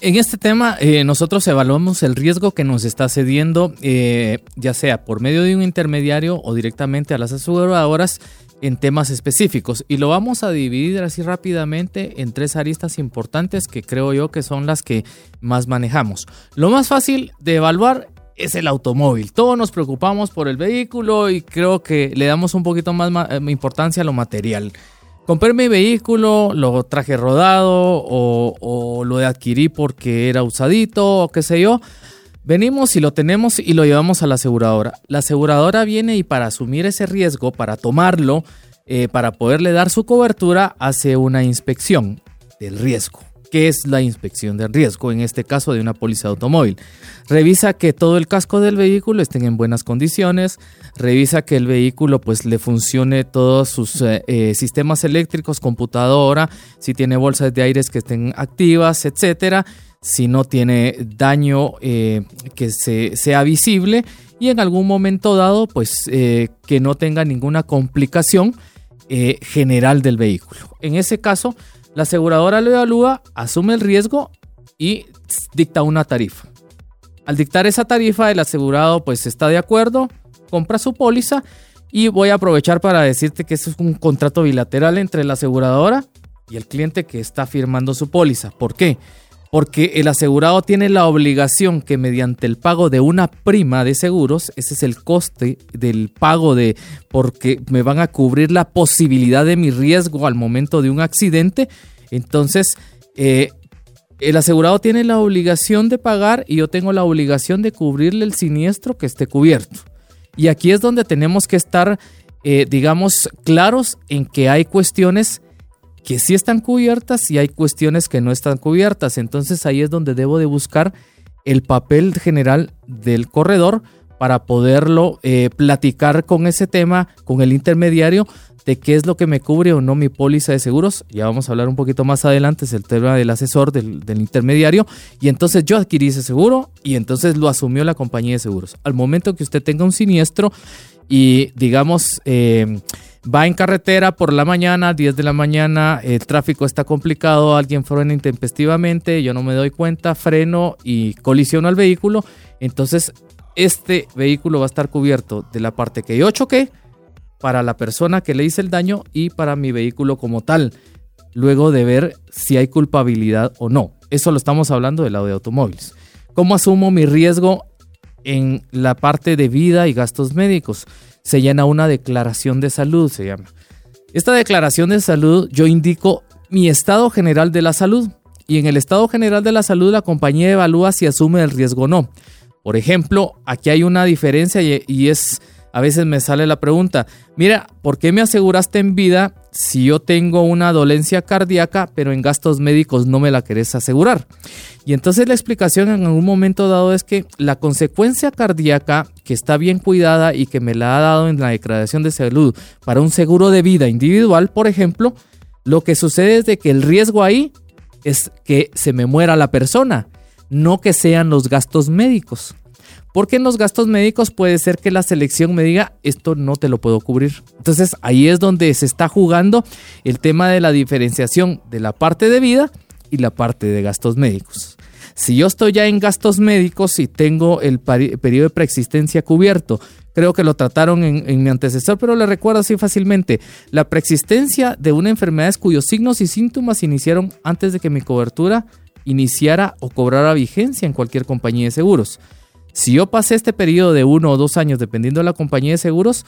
En este tema, eh, nosotros evaluamos el riesgo que nos está cediendo, eh, ya sea por medio de un intermediario o directamente a las aseguradoras en temas específicos y lo vamos a dividir así rápidamente en tres aristas importantes que creo yo que son las que más manejamos. Lo más fácil de evaluar es el automóvil. Todos nos preocupamos por el vehículo y creo que le damos un poquito más eh, importancia a lo material. Compré mi vehículo, lo traje rodado o, o lo adquirí porque era usadito o qué sé yo. Venimos y lo tenemos y lo llevamos a la aseguradora. La aseguradora viene y para asumir ese riesgo, para tomarlo, eh, para poderle dar su cobertura, hace una inspección del riesgo. ¿Qué es la inspección del riesgo? En este caso de una póliza de automóvil. Revisa que todo el casco del vehículo esté en buenas condiciones. Revisa que el vehículo pues le funcione todos sus eh, eh, sistemas eléctricos, computadora, si tiene bolsas de aire que estén activas, etcétera si no tiene daño eh, que se, sea visible y en algún momento dado pues eh, que no tenga ninguna complicación eh, general del vehículo. En ese caso, la aseguradora lo evalúa, asume el riesgo y dicta una tarifa. Al dictar esa tarifa, el asegurado pues está de acuerdo, compra su póliza y voy a aprovechar para decirte que es un contrato bilateral entre la aseguradora y el cliente que está firmando su póliza. ¿Por qué? Porque el asegurado tiene la obligación que mediante el pago de una prima de seguros, ese es el coste del pago de, porque me van a cubrir la posibilidad de mi riesgo al momento de un accidente, entonces eh, el asegurado tiene la obligación de pagar y yo tengo la obligación de cubrirle el siniestro que esté cubierto. Y aquí es donde tenemos que estar, eh, digamos, claros en que hay cuestiones que sí están cubiertas y hay cuestiones que no están cubiertas. Entonces ahí es donde debo de buscar el papel general del corredor para poderlo eh, platicar con ese tema, con el intermediario, de qué es lo que me cubre o no mi póliza de seguros. Ya vamos a hablar un poquito más adelante, es el tema del asesor, del, intermediario. Y entonces yo adquirí ese seguro y entonces lo asumió la compañía de seguros. Al momento que usted tenga un siniestro y digamos... Eh, va en carretera por la mañana, 10 de la mañana, el tráfico está complicado, alguien frena intempestivamente, yo no me doy cuenta, freno y colisiono al vehículo, entonces este vehículo va a estar cubierto de la parte que yo choqué, para la persona que le hice el daño y para mi vehículo como tal, luego de ver si hay culpabilidad o no. Eso lo estamos hablando del lado de automóviles. ¿Cómo asumo mi riesgo en la parte de vida y gastos médicos? Se llena una declaración de salud, se llama. Esta declaración de salud yo indico mi estado general de la salud y en el estado general de la salud la compañía evalúa si asume el riesgo o no. Por ejemplo, aquí hay una diferencia y es a veces me sale la pregunta, mira, ¿por qué me aseguraste en vida si yo tengo una dolencia cardíaca, pero en gastos médicos no me la querés asegurar? Y entonces la explicación en algún momento dado es que la consecuencia cardíaca que está bien cuidada y que me la ha dado en la declaración de salud para un seguro de vida individual, por ejemplo, lo que sucede es de que el riesgo ahí es que se me muera la persona, no que sean los gastos médicos. Porque en los gastos médicos puede ser que la selección me diga, esto no te lo puedo cubrir. Entonces ahí es donde se está jugando el tema de la diferenciación de la parte de vida y la parte de gastos médicos. Si yo estoy ya en gastos médicos y tengo el periodo de preexistencia cubierto, creo que lo trataron en, mi antecesor, pero le recuerdo así fácilmente, la preexistencia de una enfermedad cuyos signos y síntomas iniciaron antes de que mi cobertura iniciara o cobrara vigencia en cualquier compañía de seguros. Si yo pasé este periodo de uno o dos años, dependiendo de la compañía de seguros,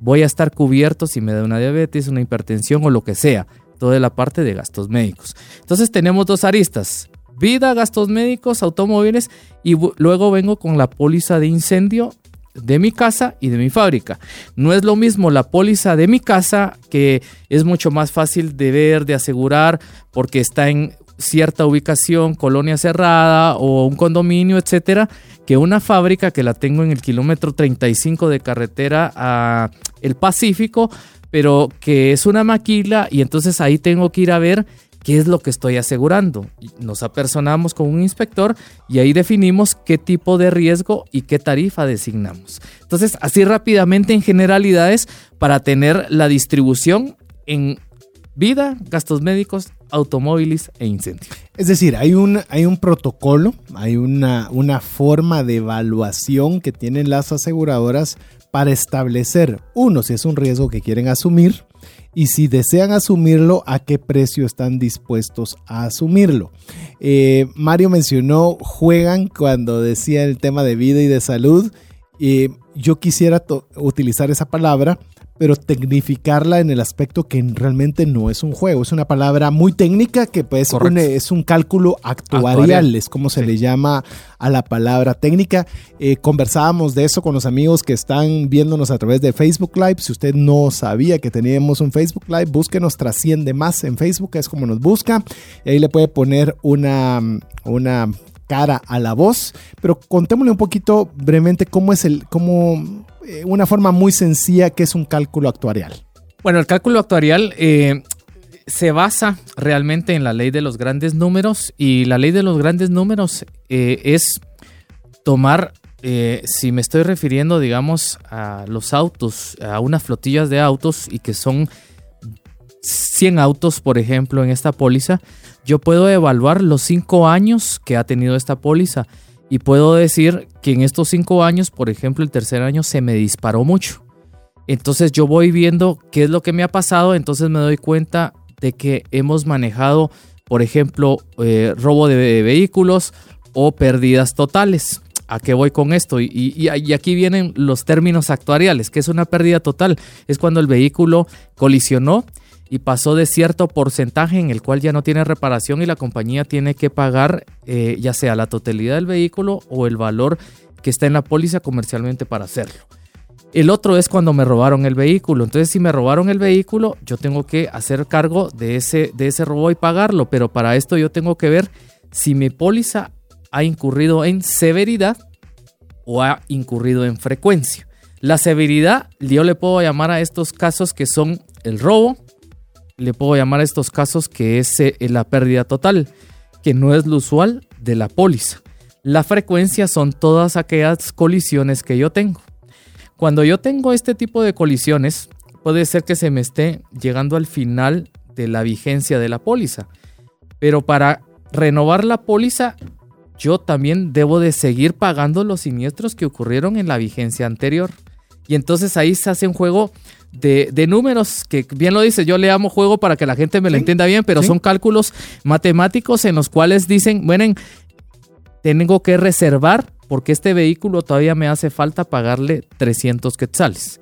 voy a estar cubierto si me da una diabetes, una hipertensión o lo que sea. Toda la parte de gastos médicos. Entonces tenemos dos aristas. Vida, gastos médicos, automóviles y luego vengo con la póliza de incendio de mi casa y de mi fábrica. No es lo mismo la póliza de mi casa que es mucho más fácil de ver, de asegurar, porque está en cierta ubicación, colonia cerrada o un condominio, etcétera, que una fábrica que la tengo en el kilómetro 35 de carretera a el Pacífico, pero que es una maquila y entonces ahí tengo que ir a ver qué es lo que estoy asegurando. Nos apersonamos con un inspector y ahí definimos qué tipo de riesgo y qué tarifa designamos. Entonces, así rápidamente en generalidades para tener la distribución en vida, gastos médicos, automóviles e incendios. Es decir, hay un, hay un protocolo, hay una, una forma de evaluación que tienen las aseguradoras para establecer, uno, si es un riesgo que quieren asumir y si desean asumirlo, a qué precio están dispuestos a asumirlo. Eh, Mario mencionó, juegan cuando decía el tema de vida y de salud. Eh, yo quisiera utilizar esa palabra pero tecnificarla en el aspecto que realmente no es un juego, es una palabra muy técnica que pues es un cálculo actuarial, es como se le llama a la palabra técnica. Eh, conversábamos de eso con los amigos que están viéndonos a través de Facebook Live. Si usted no sabía que teníamos un Facebook Live, búsquenos Trasciende Más en Facebook, es como nos busca. Y ahí le puede poner una, una cara a la voz, pero contémosle un poquito brevemente cómo es el, cómo una forma muy sencilla que es un cálculo actuarial. Bueno, el cálculo actuarial eh, se basa realmente en la ley de los grandes números y la ley de los grandes números eh, es tomar, si me estoy refiriendo, digamos, a los autos, a unas flotillas de autos y que son 100 autos, por ejemplo, en esta póliza, yo puedo evaluar los 5 años que ha tenido esta póliza y puedo decir que en estos cinco años, por ejemplo, el tercer año se me disparó mucho. Entonces yo voy viendo qué es lo que me ha pasado, entonces me doy cuenta de que hemos manejado, por ejemplo, eh, robo de vehículos o pérdidas totales. ¿A qué voy con esto? Y, y, aquí vienen los términos actuariales. ¿Qué es una pérdida total? Es cuando el vehículo colisionó y pasó de cierto porcentaje en el cual ya no tiene reparación y la compañía tiene que pagar eh, ya sea la totalidad del vehículo o el valor que está en la póliza comercialmente para hacerlo. El otro es cuando me robaron el vehículo. Entonces, si me robaron el vehículo, yo tengo que hacer cargo de ese, de ese robo y pagarlo. Pero para esto yo tengo que ver si mi póliza ha incurrido en severidad o ha incurrido en frecuencia. La severidad, yo le puedo llamar a estos casos que son el robo, le puedo llamar a estos casos que es eh, la pérdida total, que no es lo usual de la póliza. La frecuencia son todas aquellas colisiones que yo tengo. Cuando yo tengo este tipo de colisiones, puede ser que se me esté llegando al final de la vigencia de la póliza. Pero para renovar la póliza, yo también debo de seguir pagando los siniestros que ocurrieron en la vigencia anterior. Y entonces ahí se hace un juego de, números, que bien lo dice, yo le amo juego para que la gente me lo entienda bien, pero son cálculos matemáticos en los cuales dicen, bueno, tengo que reservar porque este vehículo todavía me hace falta pagarle 300 quetzales.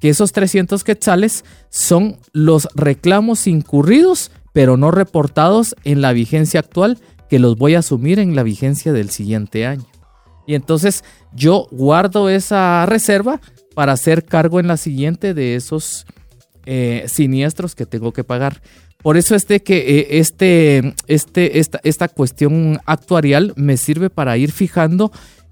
Que esos 300 quetzales son los reclamos incurridos, pero no reportados en la vigencia actual, que los voy a asumir en la vigencia del siguiente año. Y entonces yo guardo esa reserva para hacer cargo en la siguiente de esos eh, siniestros que tengo que pagar. Por eso este que eh, este, este, esta, esta cuestión actuarial me sirve para ir fijando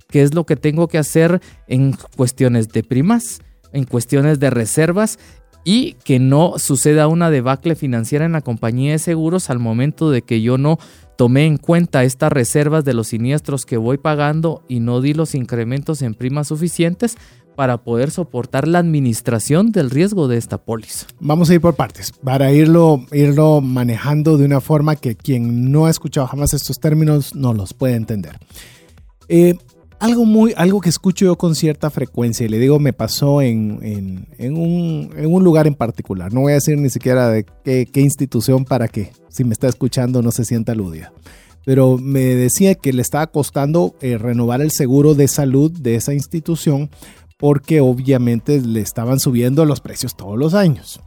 qué es lo que tengo que hacer en cuestiones de primas, en cuestiones de reservas y que no suceda una debacle financiera en la compañía de seguros al momento de que yo no tomé en cuenta estas reservas de los siniestros que voy pagando y no di los incrementos en primas suficientes para poder soportar la administración del riesgo de esta póliza. Vamos a ir por partes, para irlo, irlo manejando de una forma que quien no ha escuchado jamás estos términos no los puede entender. Eh, algo, muy, algo que escucho yo con cierta frecuencia, y le digo, me pasó en, en, un, en un, lugar en particular. No voy a decir ni siquiera de qué, qué institución para que si me está escuchando no se sienta aludida pero me decía que le estaba costando eh, renovar el seguro de salud de esa institución porque obviamente le estaban subiendo los precios todos los años.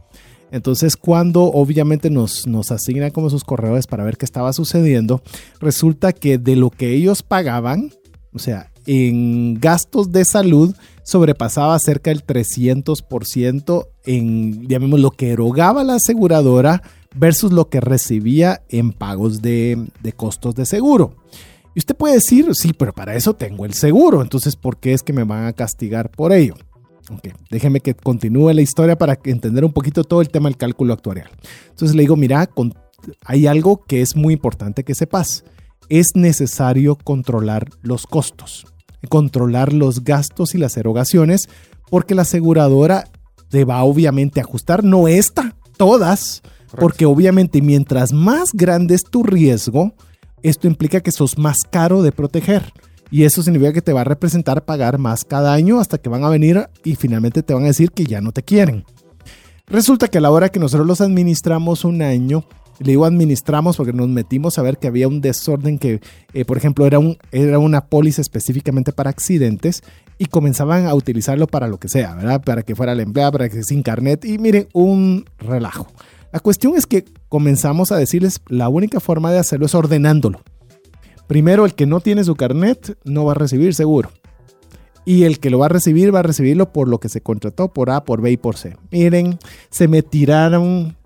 Entonces, cuando obviamente nos, nos asignan como sus corredores para ver qué estaba sucediendo, resulta que de lo que ellos pagaban, o sea, en gastos de salud, sobrepasaba cerca del 300% en, digamos, lo que erogaba la aseguradora versus lo que recibía en pagos de, de costos de seguro. Y usted puede decir, sí, pero para eso tengo el seguro, entonces ¿por qué es que me van a castigar por ello? Ok, déjeme que continúe la historia para entender un poquito todo el tema del cálculo actuarial. Entonces le digo, mira, hay algo que es muy importante que sepas. Es necesario controlar los costos, controlar los gastos y las erogaciones, porque la aseguradora te va obviamente a ajustar, no esta, todas, porque obviamente mientras más grande es tu riesgo, esto implica que sos más caro de proteger. Y eso significa que te va a representar pagar más cada año hasta que van a venir y finalmente te van a decir que ya no te quieren. Resulta que a la hora que nosotros los administramos un año, le digo administramos porque nos metimos a ver que había un desorden que, eh, por ejemplo, era, un, era una póliza específicamente para accidentes y comenzaban a utilizarlo para lo que sea, ¿verdad? Para que fuera la empleada, para que sin carnet y miren, un relajo. La cuestión es que comenzamos a decirles la única forma de hacerlo es ordenándolo. Primero, el que no tiene su carnet no va a recibir seguro. Y el que lo va a recibir va a recibirlo por lo que se contrató, por A, por B y por C. Miren, se me tiraron,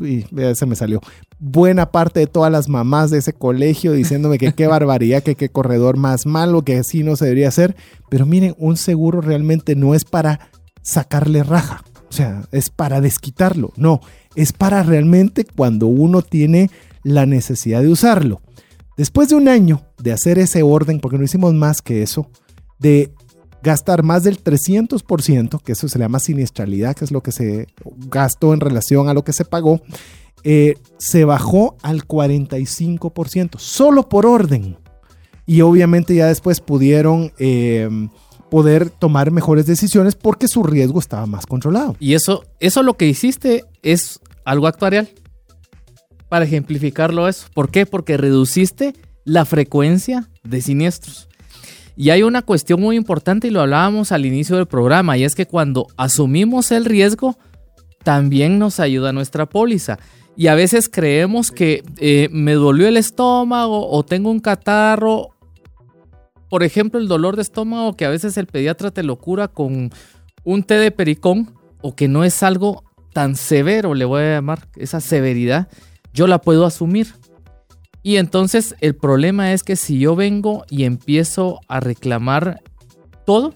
y se me salió, buena parte de todas las mamás de ese colegio diciéndome que qué barbaridad, que qué corredor más malo, que así no se debería hacer. Pero miren, un seguro realmente no es para sacarle raja. O sea, es para desquitarlo. No, es para realmente cuando uno tiene la necesidad de usarlo. Después de un año de hacer ese orden, porque no hicimos más que eso, de gastar más del 300%, que eso se llama siniestralidad, que es lo que se gastó en relación a lo que se pagó, eh, se bajó al 45%, solo por orden. Y obviamente ya después pudieron eh, poder tomar mejores decisiones porque su riesgo estaba más controlado. Y eso, eso lo que hiciste es algo actuarial. para ejemplificarlo eso. ¿Por qué? Porque reduciste la frecuencia de siniestros. Y hay una cuestión muy importante y lo hablábamos al inicio del programa y es que cuando asumimos el riesgo, también nos ayuda nuestra póliza. Y a veces creemos que eh, me dolió el estómago o tengo un catarro. Por ejemplo, el dolor de estómago que a veces el pediatra te lo cura con un té de pericón o que no es algo tan severo, le voy a llamar, esa severidad, yo la puedo asumir. Y entonces el problema es que si yo vengo y empiezo a reclamar todo,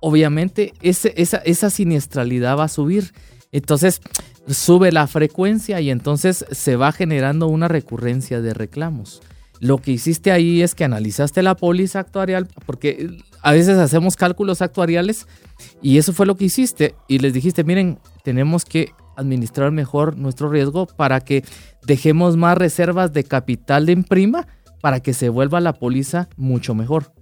obviamente esa, esa siniestralidad va a subir. Entonces sube la frecuencia y entonces se va generando una recurrencia de reclamos. Lo que hiciste ahí es que analizaste la póliza actuarial, porque a veces hacemos cálculos actuariales y eso fue lo que hiciste y les dijiste, miren, tenemos que administrar mejor nuestro riesgo para que dejemos más reservas de capital de imprima para que se vuelva la póliza mucho mejor.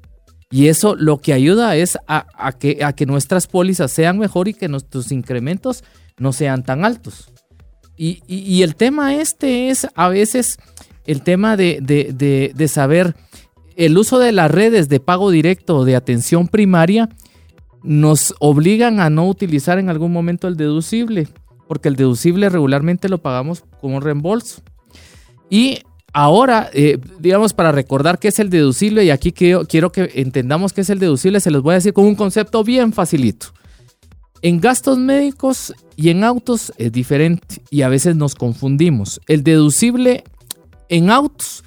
Y eso lo que ayuda es a, que, a que nuestras pólizas sean mejor y que nuestros incrementos no sean tan altos. Y, el tema este es a veces el tema de, de, saber el uso de las redes de pago directo o de atención primaria nos obligan a no utilizar en algún momento el deducible, porque el deducible regularmente lo pagamos como reembolso. Y ahora, eh, digamos, para recordar qué es el deducible, y aquí quiero, quiero que entendamos qué es el deducible, se los voy a decir con un concepto bien facilito. En gastos médicos y en autos es diferente y a veces nos confundimos. El deducible en autos,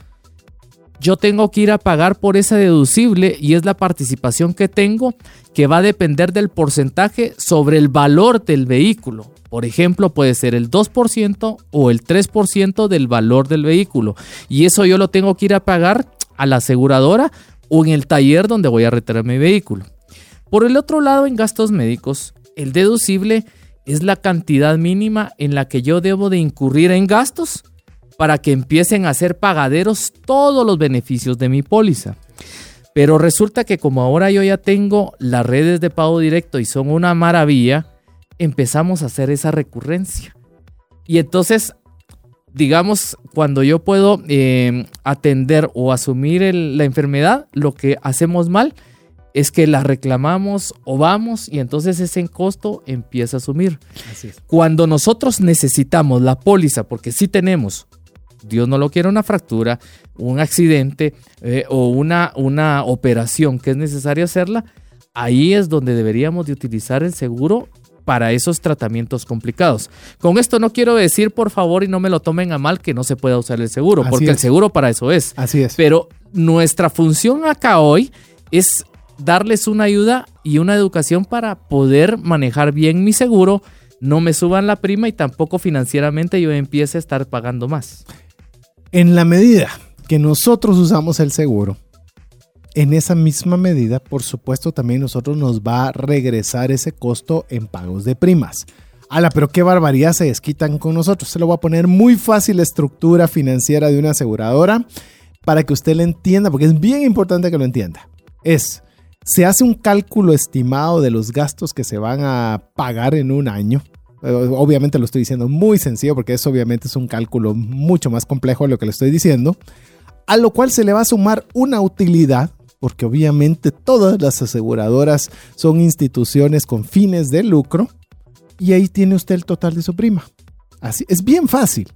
yo tengo que ir a pagar por ese deducible y es la participación que tengo que va a depender del porcentaje sobre el valor del vehículo. Por ejemplo, puede ser el 2% o el 3% del valor del vehículo. Y eso yo lo tengo que ir a pagar a la aseguradora o en el taller donde voy a retirar mi vehículo. Por el otro lado, en gastos médicos, el deducible es la cantidad mínima en la que yo debo de incurrir en gastos para que empiecen a ser pagaderos todos los beneficios de mi póliza. Pero resulta que como ahora yo ya tengo las redes de pago directo y son una maravilla, empezamos a hacer esa recurrencia. Y entonces, digamos, cuando yo puedo eh, atender o asumir la enfermedad, lo que hacemos mal es que la reclamamos o vamos y entonces ese costo empieza a asumir. Cuando nosotros necesitamos la póliza, porque sí tenemos, Dios no lo quiere, una fractura, un accidente eh, o una, una operación que es necesario hacerla, ahí es donde deberíamos de utilizar el seguro para esos tratamientos complicados. Con esto no quiero decir, por favor, y no me lo tomen a mal, que no se pueda usar el seguro, porque el seguro para eso es. Así es. Pero nuestra función acá hoy es darles una ayuda y una educación para poder manejar bien mi seguro, no me suban la prima y tampoco financieramente yo empiece a estar pagando más. En la medida que nosotros usamos el seguro, en esa misma medida, por supuesto, también nosotros nos va a regresar ese costo en pagos de primas. Ala, pero qué barbaridad se desquitan con nosotros. Se lo voy a poner muy fácil la estructura financiera de una aseguradora para que usted lo entienda, porque es bien importante que lo entienda. Es se hace un cálculo estimado de los gastos que se van a pagar en un año. Eh, obviamente lo estoy diciendo muy sencillo porque eso obviamente es un cálculo mucho más complejo de lo que le estoy diciendo. A lo cual se le va a sumar una utilidad porque obviamente todas las aseguradoras son instituciones con fines de lucro y ahí tiene usted el total de su prima. Así es bien fácil.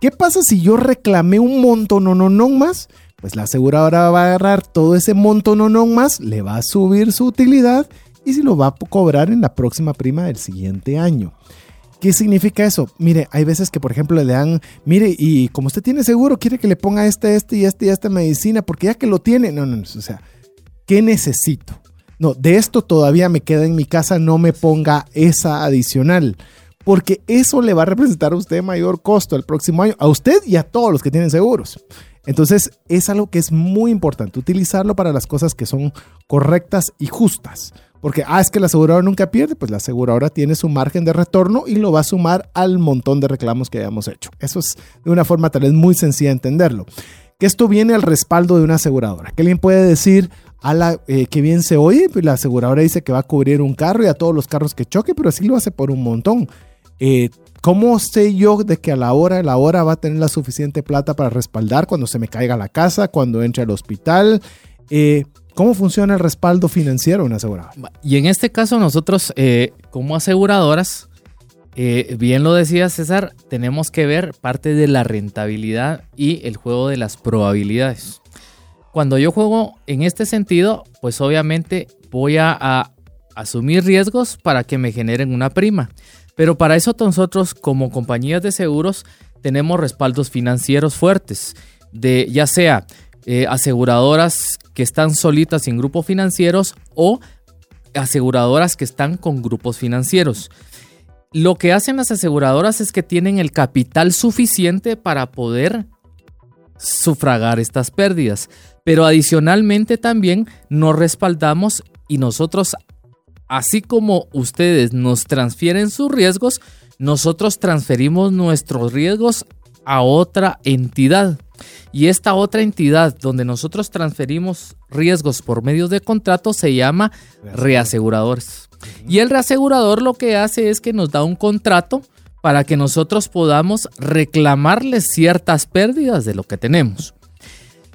¿Qué pasa si yo reclamé un monto no no no más? pues la aseguradora va a agarrar todo ese monto no no más, le va a subir su utilidad y se lo va a cobrar en la próxima prima del siguiente año. ¿Qué significa eso? Mire, hay veces que, por ejemplo, le dan, mire, y como usted tiene seguro, quiere que le ponga este, este y este y esta medicina, porque ya que lo tiene, no, no, no, o sea, ¿qué necesito? No, de esto todavía me queda en mi casa, no me ponga esa adicional, porque eso le va a representar a usted mayor costo el próximo año, a usted y a todos los que tienen seguros. Entonces es algo que es muy importante, utilizarlo para las cosas que son correctas y justas. Porque, ah, es que la aseguradora nunca pierde, pues la aseguradora tiene su margen de retorno y lo va a sumar al montón de reclamos que hayamos hecho. Eso es de una forma tal vez muy sencilla de entenderlo. Que esto viene al respaldo de una aseguradora. Que alguien puede decir, a la, eh, que bien se oye, pues la aseguradora dice que va a cubrir un carro y a todos los carros que choque, pero así lo hace por un montón. Eh, ¿cómo sé yo de que a la hora de la hora va a tener la suficiente plata para respaldar cuando se me caiga la casa, cuando entre al hospital? Eh, ¿Cómo funciona el respaldo financiero de una aseguradora? Y en este caso nosotros eh, como aseguradoras, eh, bien lo decía César, tenemos que ver parte de la rentabilidad y el juego de las probabilidades. Cuando yo juego en este sentido, pues obviamente voy a, asumir riesgos para que me generen una prima. Pero para eso nosotros como compañías de seguros tenemos respaldos financieros fuertes, de ya sea eh, aseguradoras que están solitas sin grupos financieros o aseguradoras que están con grupos financieros. Lo que hacen las aseguradoras es que tienen el capital suficiente para poder sufragar estas pérdidas. Pero adicionalmente también nos respaldamos y nosotros, así como ustedes nos transfieren sus riesgos, nosotros transferimos nuestros riesgos a otra entidad. Y esta otra entidad donde nosotros transferimos riesgos por medio de contratos se llama reaseguradores. Y el reasegurador lo que hace es que nos da un contrato para que nosotros podamos reclamarles ciertas pérdidas de lo que tenemos.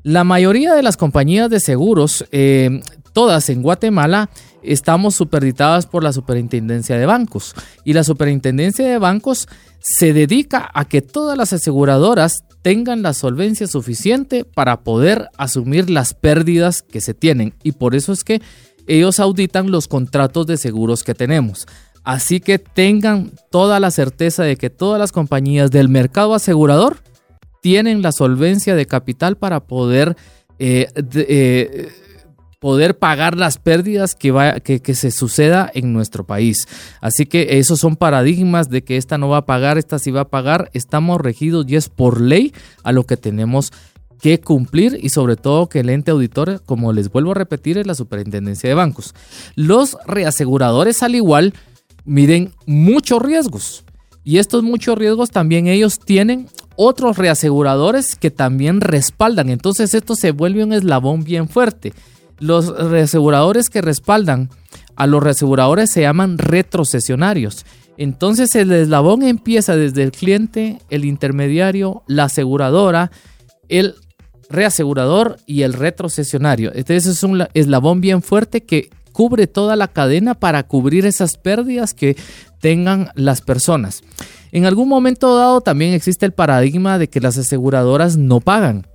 La mayoría de las compañías de seguros, eh, todas en Guatemala, estamos superditadas por la Superintendencia de Bancos. Y la Superintendencia de Bancos se dedica a que todas las aseguradoras tengan la solvencia suficiente para poder asumir las pérdidas que se tienen. Y por eso es que ellos auditan los contratos de seguros que tenemos. Así que tengan toda la certeza de que todas las compañías del mercado asegurador tienen la solvencia de capital para poder eh, eh, poder pagar las pérdidas que, va, que, que, se suceda en nuestro país. Así que esos son paradigmas de que esta no va a pagar, esta sí va a pagar. Estamos regidos y es por ley a lo que tenemos que cumplir y sobre todo que el ente auditor, como les vuelvo a repetir, es la superintendencia de bancos. Los reaseguradores al igual miden muchos riesgos. Y estos muchos riesgos también ellos tienen otros reaseguradores que también respaldan. Entonces esto se vuelve un eslabón bien fuerte. Los reaseguradores que respaldan a los reaseguradores se llaman retrocesionarios. Entonces el eslabón empieza desde el cliente, el intermediario, la aseguradora, el reasegurador y el retrocesionario. Entonces es un eslabón bien fuerte que cubre toda la cadena para cubrir esas pérdidas que tengan las personas. En algún momento dado también existe el paradigma de que las aseguradoras no pagan.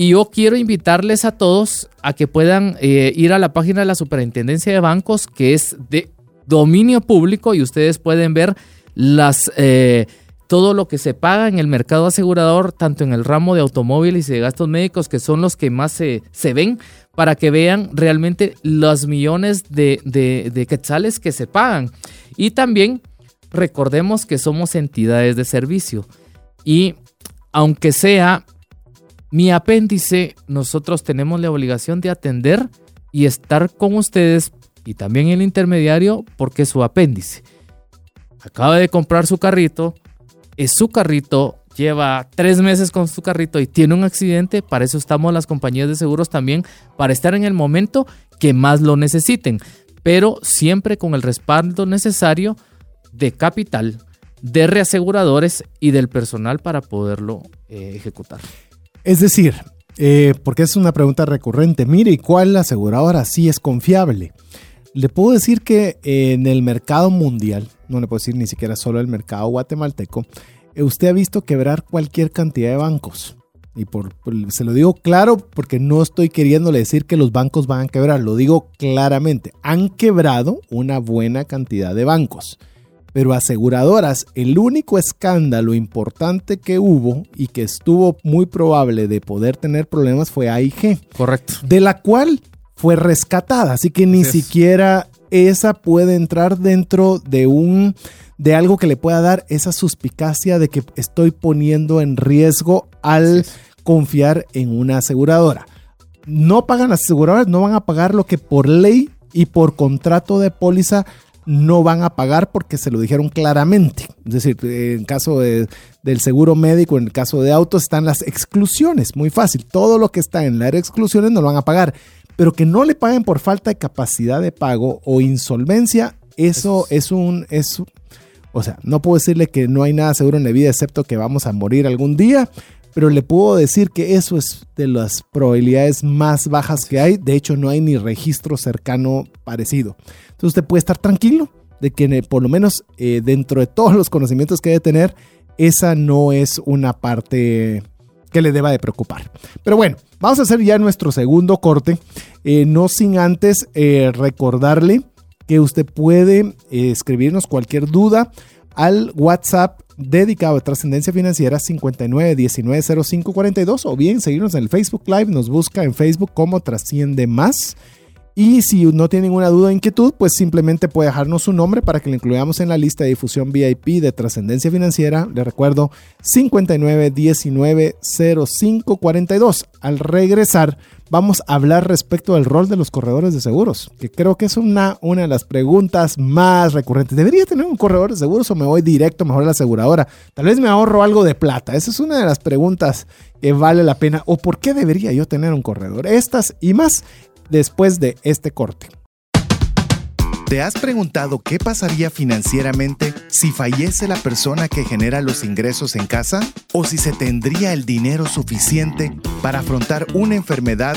Y yo quiero invitarles a todos a que puedan eh, ir a la página de la Superintendencia de Bancos, que es de dominio público, y ustedes pueden ver las, eh, todo lo que se paga en el mercado asegurador, tanto en el ramo de automóviles y de gastos médicos, que son los que más se, se ven, para que vean realmente los millones de, de, de quetzales que se pagan. Y también recordemos que somos entidades de servicio. Y aunque sea mi apéndice, nosotros tenemos la obligación de atender y estar con ustedes y también el intermediario porque su apéndice acaba de comprar su carrito, es su carrito, lleva tres meses con su carrito y tiene un accidente, para eso estamos las compañías de seguros también, para estar en el momento que más lo necesiten, pero siempre con el respaldo necesario de capital, de reaseguradores y del personal para poderlo eh, ejecutar. Es decir, eh, porque es una pregunta recurrente, mire, ¿y cuál aseguradora sí es confiable? Le puedo decir que en el mercado mundial, no le puedo decir ni siquiera solo el mercado guatemalteco, eh, usted ha visto quebrar cualquier cantidad de bancos. Y por, se lo digo claro porque no estoy queriéndole decir que los bancos van a quebrar, lo digo claramente. Han quebrado una buena cantidad de bancos. Pero aseguradoras, el único escándalo importante que hubo y que estuvo muy probable de poder tener problemas fue AIG. Correcto. De la cual fue rescatada, así que ni siquiera esa puede entrar dentro de un de algo que le pueda dar esa suspicacia de que estoy poniendo en riesgo al confiar en una aseguradora. No pagan las aseguradoras, no van a pagar lo que por ley y por contrato de póliza no van a pagar porque se lo dijeron claramente. Es decir, en caso del seguro médico, en el caso de autos, están las exclusiones. Muy fácil. Todo lo que está en la área de exclusiones no lo van a pagar. Pero que no le paguen por falta de capacidad de pago o insolvencia, eso es un, es O sea, no puedo decirle que no hay nada seguro en la vida excepto que vamos a morir algún día, pero le puedo decir que eso es de las probabilidades más bajas que hay. De hecho, no hay ni registro cercano parecido. Entonces usted puede estar tranquilo de que eh, por lo menos eh, dentro de todos los conocimientos que debe tener, esa no es una parte que le deba de preocupar. Pero bueno, vamos a hacer ya nuestro segundo corte, eh, no sin antes recordarle que usted puede escribirnos cualquier duda al WhatsApp dedicado a trascendencia financiera 59190542 o bien seguirnos en el Facebook Live, nos busca en Facebook como Trasciende Más. Y si no tiene ninguna duda o inquietud, pues simplemente puede dejarnos su nombre para que lo incluyamos en la lista de difusión VIP de trascendencia financiera. Le recuerdo 59190542. Al regresar, vamos a hablar respecto al rol de los corredores de seguros, que creo que es una, una de las preguntas más recurrentes. ¿Debería tener un corredor de seguros o me voy directo mejor a la aseguradora? Tal vez me ahorro algo de plata. Esa es una de las preguntas que vale la pena. ¿O por qué debería yo tener un corredor? Estas y más después de este corte. ¿Te has preguntado qué pasaría financieramente si fallece la persona que genera los ingresos en casa? ¿O si se tendría el dinero suficiente para afrontar una enfermedad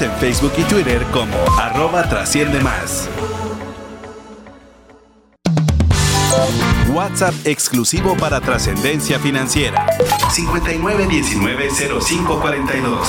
En Facebook y Twitter como arroba trasciende más. WhatsApp exclusivo para trascendencia financiera. 59190542.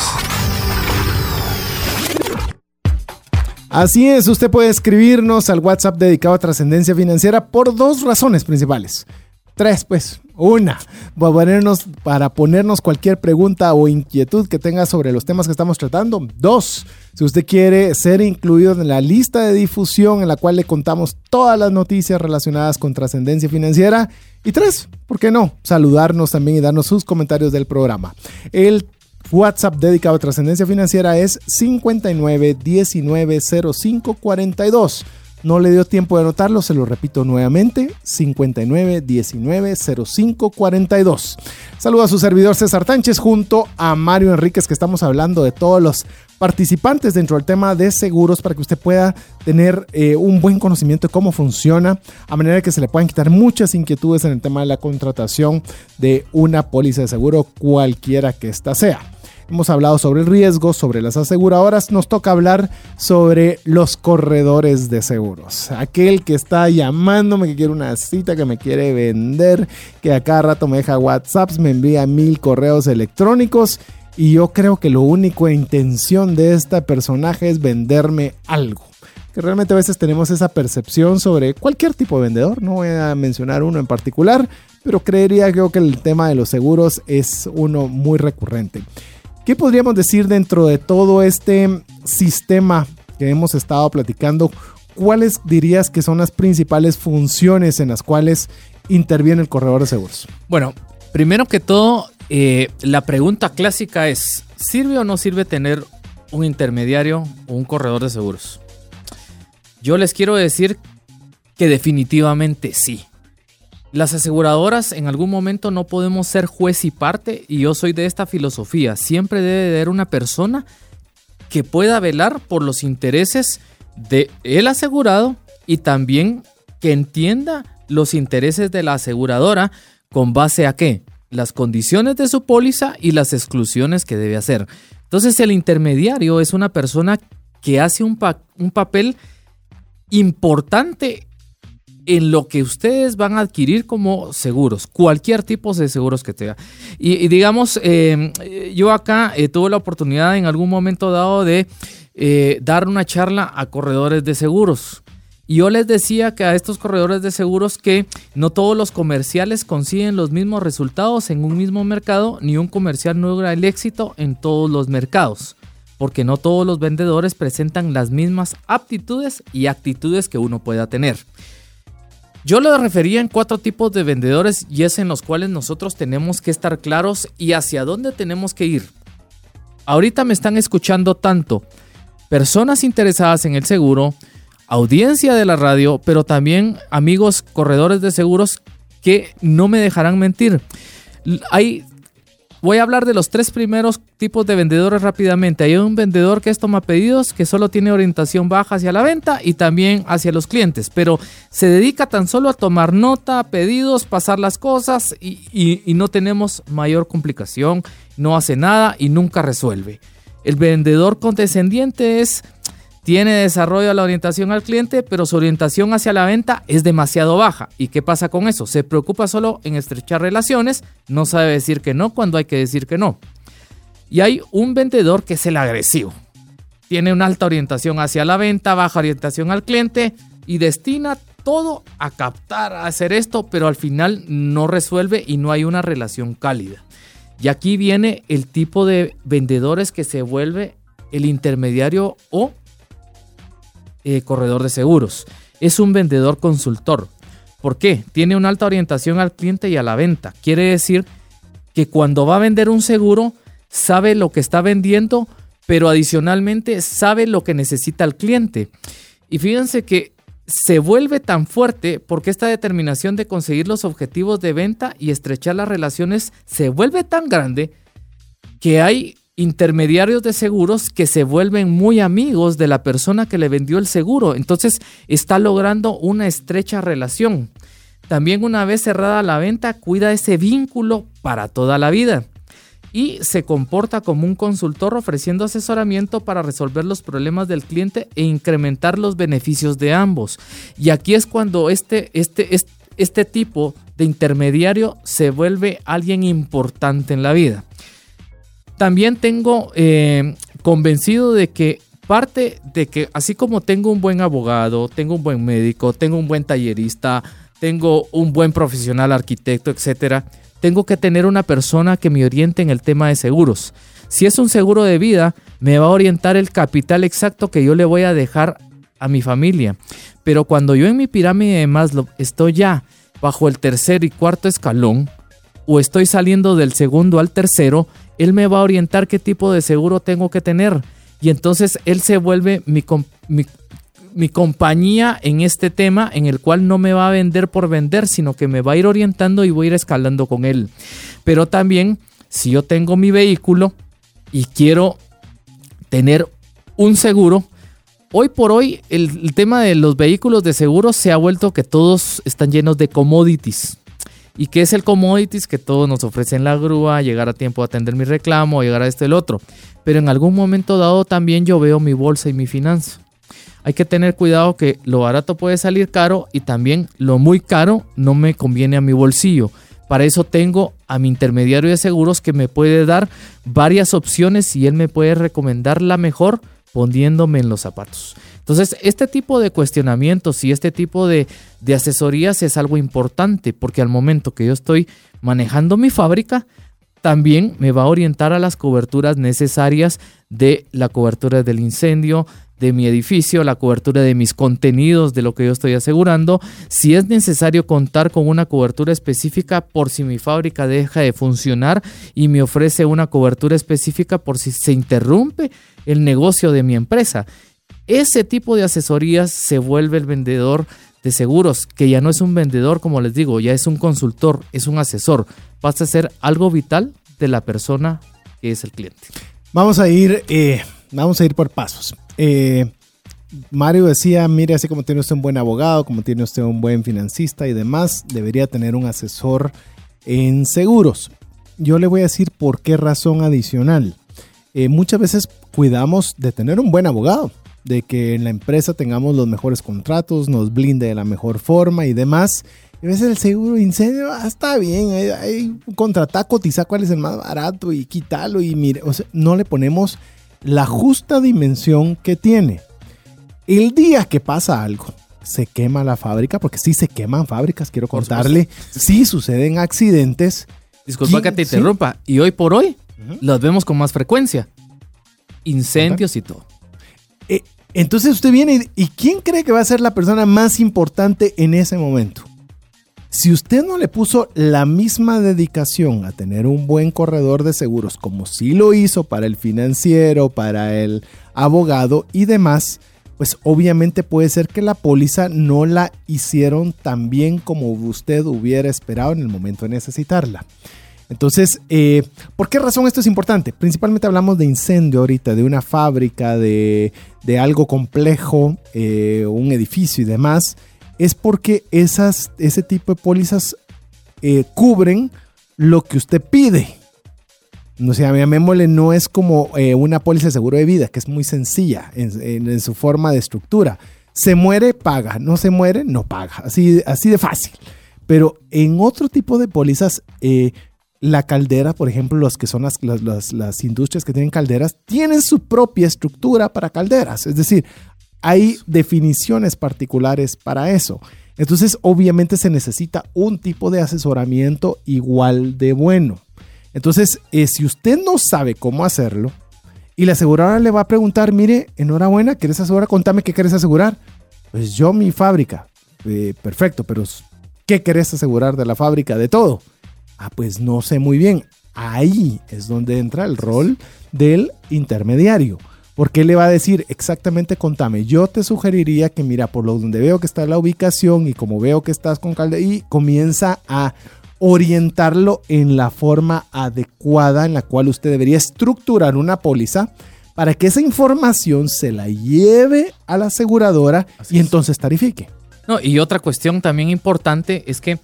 Así es, usted puede escribirnos al WhatsApp dedicado a trascendencia financiera por dos razones principales. Tres, pues. Una, para ponernos, para ponernos cualquier pregunta o inquietud que tenga sobre los temas que estamos tratando. Dos, si usted quiere ser incluido en la lista de difusión en la cual le contamos todas las noticias relacionadas con trascendencia financiera. Y tres, ¿por qué no? Saludarnos también y darnos sus comentarios del programa. El WhatsApp dedicado a trascendencia financiera es 59 19 05 42 no le dio tiempo de anotarlo, se lo repito nuevamente, 59 19 05 42. Saludo a su servidor César Tánchez junto a Mario Enríquez que estamos hablando de todos los participantes dentro del tema de seguros para que usted pueda tener eh, un buen conocimiento de cómo funciona, a manera que se le puedan quitar muchas inquietudes en el tema de la contratación de una póliza de seguro cualquiera que ésta sea. Hemos hablado sobre el riesgo, sobre las aseguradoras. Nos toca hablar sobre los corredores de seguros. Aquel que está llamándome, que quiere una cita, que me quiere vender, que a cada rato me deja WhatsApps, me envía mil correos electrónicos. Y yo creo que lo único intención de este personaje es venderme algo que realmente a veces tenemos esa percepción sobre cualquier tipo de vendedor, no voy a mencionar uno en particular, pero creería creo que el tema de los seguros es uno muy recurrente. ¿Qué podríamos decir dentro de todo este sistema que hemos estado platicando? ¿Cuáles dirías que son las principales funciones en las cuales interviene el corredor de seguros? Bueno, primero que todo, eh, la pregunta clásica es, ¿sirve o no sirve tener un intermediario o un corredor de seguros? Yo les quiero decir que definitivamente sí. Las aseguradoras en algún momento no podemos ser juez y parte y yo soy de esta filosofía. Siempre debe haber una persona que pueda velar por los intereses de el asegurado y también que entienda los intereses de la aseguradora con base a qué? Las condiciones de su póliza y las exclusiones que debe hacer. Entonces el intermediario es una persona que hace un papel importante en lo que ustedes van a adquirir como seguros, cualquier tipo de seguros que tenga. Y, digamos, em, yo acá eh, tuve la oportunidad en algún momento dado de eh, dar una charla a corredores de seguros. Y yo les decía que a estos corredores de seguros que no todos los comerciales consiguen los mismos resultados en un mismo mercado, ni un comercial no logra el éxito en todos los mercados, porque no todos los vendedores presentan las mismas aptitudes y actitudes que uno pueda tener. Yo lo refería en cuatro tipos de vendedores y es en los cuales nosotros tenemos que estar claros y hacia dónde tenemos que ir. Ahorita me están escuchando tanto personas interesadas en el seguro, audiencia de la radio, pero también amigos corredores de seguros que no me dejarán mentir. Hay Voy a hablar de los tres primeros tipos de vendedores rápidamente. Hay un vendedor que es toma pedidos, que solo tiene orientación baja hacia la venta y también hacia los clientes, pero se dedica tan solo a tomar nota, pedidos, pasar las cosas y, y no tenemos mayor complicación, no hace nada y nunca resuelve. El vendedor condescendiente es tiene desarrollo a la orientación al cliente, pero su orientación hacia la venta es demasiado baja. ¿Y qué pasa con eso? Se preocupa solo en estrechar relaciones, no sabe decir que no cuando hay que decir que no. Y hay un vendedor que es el agresivo. Tiene una alta orientación hacia la venta, baja orientación al cliente y destina todo a captar, a hacer esto, pero al final no resuelve y no hay una relación cálida. Y aquí viene el tipo de vendedores que se vuelve el intermediario o eh, corredor de seguros. Es un vendedor consultor. ¿Por qué? Tiene una alta orientación al cliente y a la venta. Quiere decir que cuando va a vender un seguro, sabe lo que está vendiendo, pero adicionalmente sabe lo que necesita el cliente. Y fíjense que se vuelve tan fuerte porque esta determinación de conseguir los objetivos de venta y estrechar las relaciones se vuelve tan grande que hay intermediarios de seguros que se vuelven muy amigos de la persona que le vendió el seguro. Entonces está logrando una estrecha relación. También una vez cerrada la venta, cuida ese vínculo para toda la vida. Y se comporta como un consultor ofreciendo asesoramiento para resolver los problemas del cliente e incrementar los beneficios de ambos. Y aquí es cuando este, este, este, tipo de intermediario se vuelve alguien importante en la vida. También tengo eh, convencido de que parte de que así como tengo un buen abogado, tengo un buen médico, tengo un buen tallerista, tengo un buen profesional arquitecto, etcétera, tengo que tener una persona que me oriente en el tema de seguros. Si es un seguro de vida, me va a orientar el capital exacto que yo le voy a dejar a mi familia. Pero cuando yo en mi pirámide de Maslow estoy ya bajo el tercer y cuarto escalón, o estoy saliendo del segundo al tercero, él me va a orientar qué tipo de seguro tengo que tener. Y entonces él se vuelve mi, mi, compañía en este tema en el cual no me va a vender por vender, sino que me va a ir orientando y voy a ir escalando con él. Pero también, si yo tengo mi vehículo y quiero tener un seguro, hoy por hoy el, el tema de los vehículos de seguro se ha vuelto que todos están llenos de commodities. ¿Y qué es el commodities? Que todos nos ofrecen la grúa, llegar a tiempo a atender mi reclamo, llegar a este el otro. Pero en algún momento dado también yo veo mi bolsa y mi finanza. Hay que tener cuidado que lo barato puede salir caro y también lo muy caro no me conviene a mi bolsillo. Para eso tengo a mi intermediario de seguros que me puede dar varias opciones y él me puede recomendar la mejor poniéndome en los zapatos. Entonces, este tipo de cuestionamientos y este tipo de, asesorías es algo importante porque al momento que yo estoy manejando mi fábrica, también me va a orientar a las coberturas necesarias de la cobertura del incendio, de mi edificio, la cobertura de mis contenidos, de lo que yo estoy asegurando, si es necesario contar con una cobertura específica por si mi fábrica deja de funcionar y me ofrece una cobertura específica por si se interrumpe el negocio de mi empresa. Ese tipo de asesorías se vuelve el vendedor de seguros, que ya no es un vendedor, como les digo, ya es un consultor, es un asesor. Pasa a ser algo vital de la persona que es el cliente. Vamos a ir, eh, vamos a ir por pasos. Eh, Mario decía, mire, así como tiene usted un buen abogado, como tiene usted un buen financista y demás, debería tener un asesor en seguros. Yo le voy a decir por qué razón adicional. Eh, muchas veces cuidamos de tener un buen abogado de que en la empresa tengamos los mejores contratos, nos blinde de la mejor forma y demás. Y a veces el seguro de incendio ah, está bien, hay, contratar, cotizar cuál es el más barato y quitarlo y mire, o sea, no le ponemos la justa dimensión que tiene. El día que pasa algo, se quema la fábrica, porque sí se queman fábricas, quiero contarle, sí suceden accidentes. Disculpa que te interrumpa, y hoy por hoy los vemos con más frecuencia. Incendios y todo. Eh, entonces usted viene y, ¿quién cree que va a ser la persona más importante en ese momento? Si usted no le puso la misma dedicación a tener un buen corredor de seguros como sí lo hizo para el financiero, para el abogado y demás, pues obviamente puede ser que la póliza no la hicieron tan bien como usted hubiera esperado en el momento de necesitarla. Entonces, eh, ¿por qué razón esto es importante? Principalmente hablamos de incendio ahorita, de una fábrica, de, algo complejo, eh, un edificio y demás es porque esas, ese tipo de pólizas eh, cubren lo que usted pide. No sé, llamémosle, no es como una póliza de seguro de vida, que es muy sencilla en, su forma de estructura. Se muere, paga. No se muere, no paga. Así, así de fácil. Pero en otro tipo de pólizas, la caldera, por ejemplo, los que son las, las, industrias que tienen calderas, tienen su propia estructura para calderas. Es decir, hay definiciones particulares para eso. Entonces, obviamente se necesita un tipo de asesoramiento igual de bueno. Entonces, eh, si usted no sabe cómo hacerlo y la aseguradora le va a preguntar, mire, enhorabuena, ¿quieres asegurar? Contame qué quieres asegurar. Pues yo mi fábrica. Eh, perfecto, pero ¿qué querés asegurar de la fábrica? De todo. Ah, pues no sé muy bien. Ahí es donde entra el rol del intermediario. Porque le va a decir exactamente, contame, yo te sugeriría que mira, por lo donde veo que está la ubicación y como veo que estás con calde y comienza a orientarlo en la forma adecuada en la cual usted debería estructurar una póliza para que esa información se la lleve a la aseguradora y entonces tarifique. No, y otra cuestión también importante es que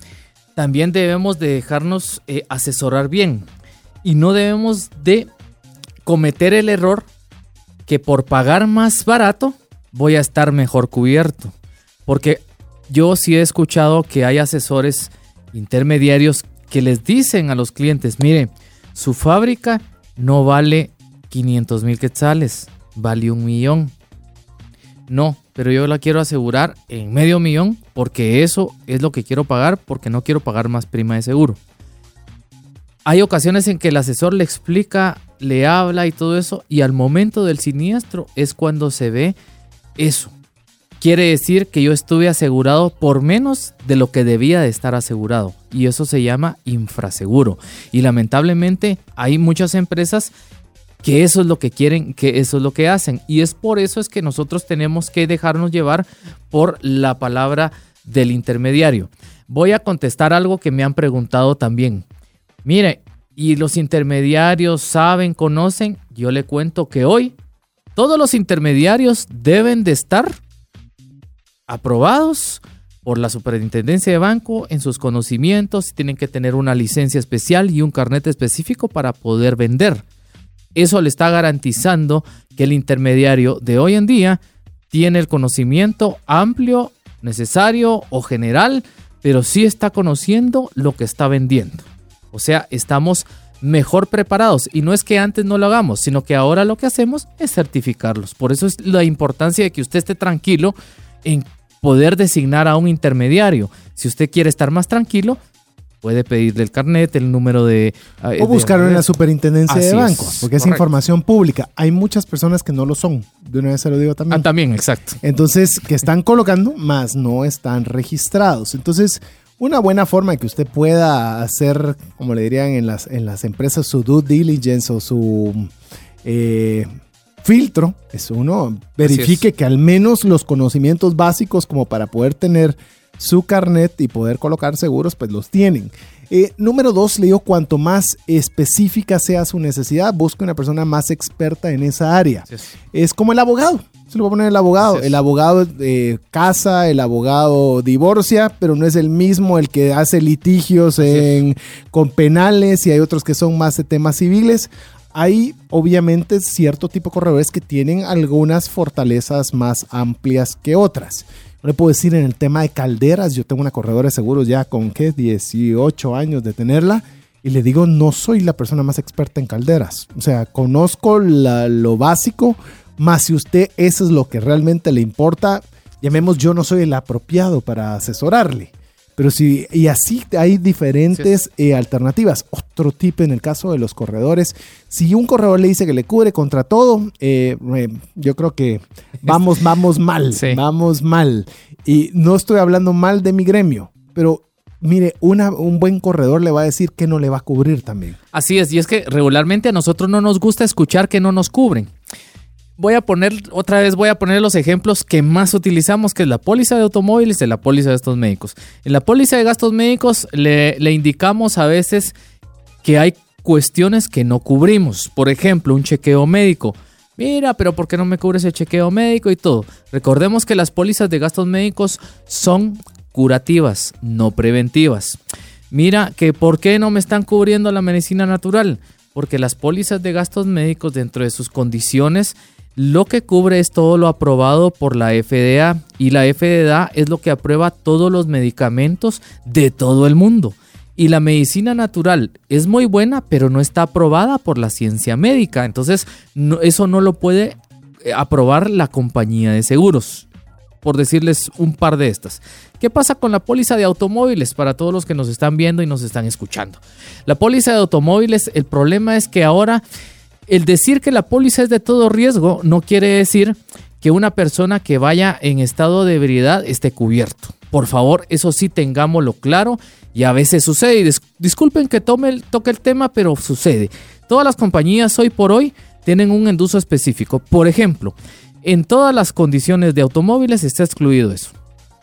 también debemos de dejarnos eh, asesorar bien y no debemos de cometer el error que por pagar más barato voy a estar mejor cubierto. Porque yo sí he escuchado que hay asesores intermediarios que les dicen a los clientes, mire, su fábrica no vale 500 mil quetzales, vale un millón. No, pero yo la quiero asegurar en medio millón porque eso es lo que quiero pagar porque no quiero pagar más prima de seguro. Hay ocasiones en que el asesor le explica le habla y todo eso, y al momento del siniestro es cuando se ve eso. Quiere decir que yo estuve asegurado por menos de lo que debía de estar asegurado. Y eso se llama infraseguro. Y lamentablemente hay muchas empresas que eso es lo que quieren, que eso es lo que hacen. Y es por eso es que nosotros tenemos que dejarnos llevar por la palabra del intermediario. Voy a contestar algo que me han preguntado también. Mire, y los intermediarios saben, conocen, yo le cuento que hoy todos los intermediarios deben de estar aprobados por la superintendencia de banco en sus conocimientos tienen que tener una licencia especial y un carnet específico para poder vender. Eso le está garantizando que el intermediario de hoy en día tiene el conocimiento amplio, necesario o general, pero sí está conociendo lo que está vendiendo. O sea, estamos mejor preparados. Y no es que antes no lo hagamos, sino que ahora lo que hacemos es certificarlos. Por eso es la importancia de que usted esté tranquilo en poder designar a un intermediario. Si usted quiere estar más tranquilo, puede pedirle el carnet, el número de... Ah, o buscarlo en la superintendencia de bancos, porque es información pública. Hay muchas personas que no lo son. De una vez se lo digo también. Ah, también, exacto. Entonces, que están colocando, más no están registrados. Entonces, una buena forma de que usted pueda hacer, como le dirían en las, en las empresas, su due diligence o su eh, filtro, es uno, verifique que al menos los conocimientos básicos como para poder tener su carnet y poder colocar seguros, pues los tienen. Eh, número dos, le digo, cuanto más específica sea su necesidad, busque una persona más experta en esa área. Es como el abogado. Se lo va a poner el abogado. El abogado eh, casa, el abogado divorcia, pero no es el mismo el que hace litigios con penales y hay otros que son más de temas civiles. Hay obviamente cierto tipo de corredores que tienen algunas fortalezas más amplias que otras. Le puedo decir en el tema de calderas, yo tengo una corredora de seguros ya con ¿qué? 18 años de tenerla y le digo, no soy la persona más experta en calderas. O sea, conozco lo básico, más si usted eso es lo que realmente le importa, llamemos yo no soy el apropiado para asesorarle. Pero sí, y así hay diferentes eh, alternativas. Otro tipo en el caso de los corredores. Si un corredor le dice que le cubre contra todo, eh, yo creo que vamos, vamos mal. Vamos mal. Y no estoy hablando mal de mi gremio, pero mire, una, un buen corredor le va a decir que no le va a cubrir también. Así es, y es que regularmente a nosotros no nos gusta escuchar que no nos cubren. Voy a poner, otra vez voy a poner los ejemplos que más utilizamos, que es la póliza de automóviles y la póliza de gastos médicos. En la póliza de gastos médicos le, indicamos a veces que hay cuestiones que no cubrimos. Por ejemplo, un chequeo médico. Mira, pero ¿por qué no me cubres el chequeo médico y todo? Recordemos que las pólizas de gastos médicos son curativas, no preventivas. Mira, que ¿por qué no me están cubriendo la medicina natural? Porque las pólizas de gastos médicos dentro de sus condiciones lo que cubre es todo lo aprobado por la FDA y la FDA es lo que aprueba todos los medicamentos de todo el mundo. Y la medicina natural es muy buena, pero no está aprobada por la ciencia médica. Entonces, eso no lo puede eh, aprobar la compañía de seguros. Por decirles un par de estas. ¿Qué pasa con la póliza de automóviles para todos los que nos están viendo y nos están escuchando? La póliza de automóviles, el problema es que ahora el decir que la póliza es de todo riesgo no quiere decir que una persona que vaya en estado de ebriedad esté cubierto. Por favor, eso sí tengámoslo claro y a veces sucede. Y disculpen que tome toque el tema, pero sucede. Todas las compañías hoy por hoy tienen un enduso específico. Por ejemplo, en todas las condiciones de automóviles está excluido eso.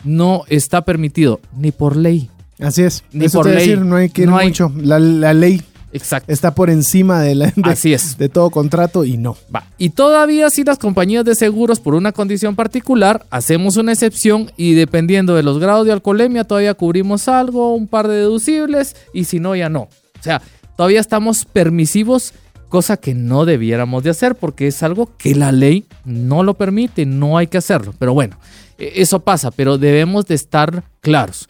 No está permitido ni por ley. Así es. Ni por ley. no hay que ir mucho. La, la ley Exacto. Está por encima de, la, Así es. de todo contrato y no. Va. Y todavía si las compañías de seguros por una condición particular hacemos una excepción y dependiendo de los grados de alcoholemia todavía cubrimos algo, un par de deducibles y si no ya no. O sea, todavía estamos permisivos, cosa que no debiéramos de hacer porque es algo que la ley no lo permite, no hay que hacerlo. Pero bueno, e, eso pasa, pero debemos de estar claros.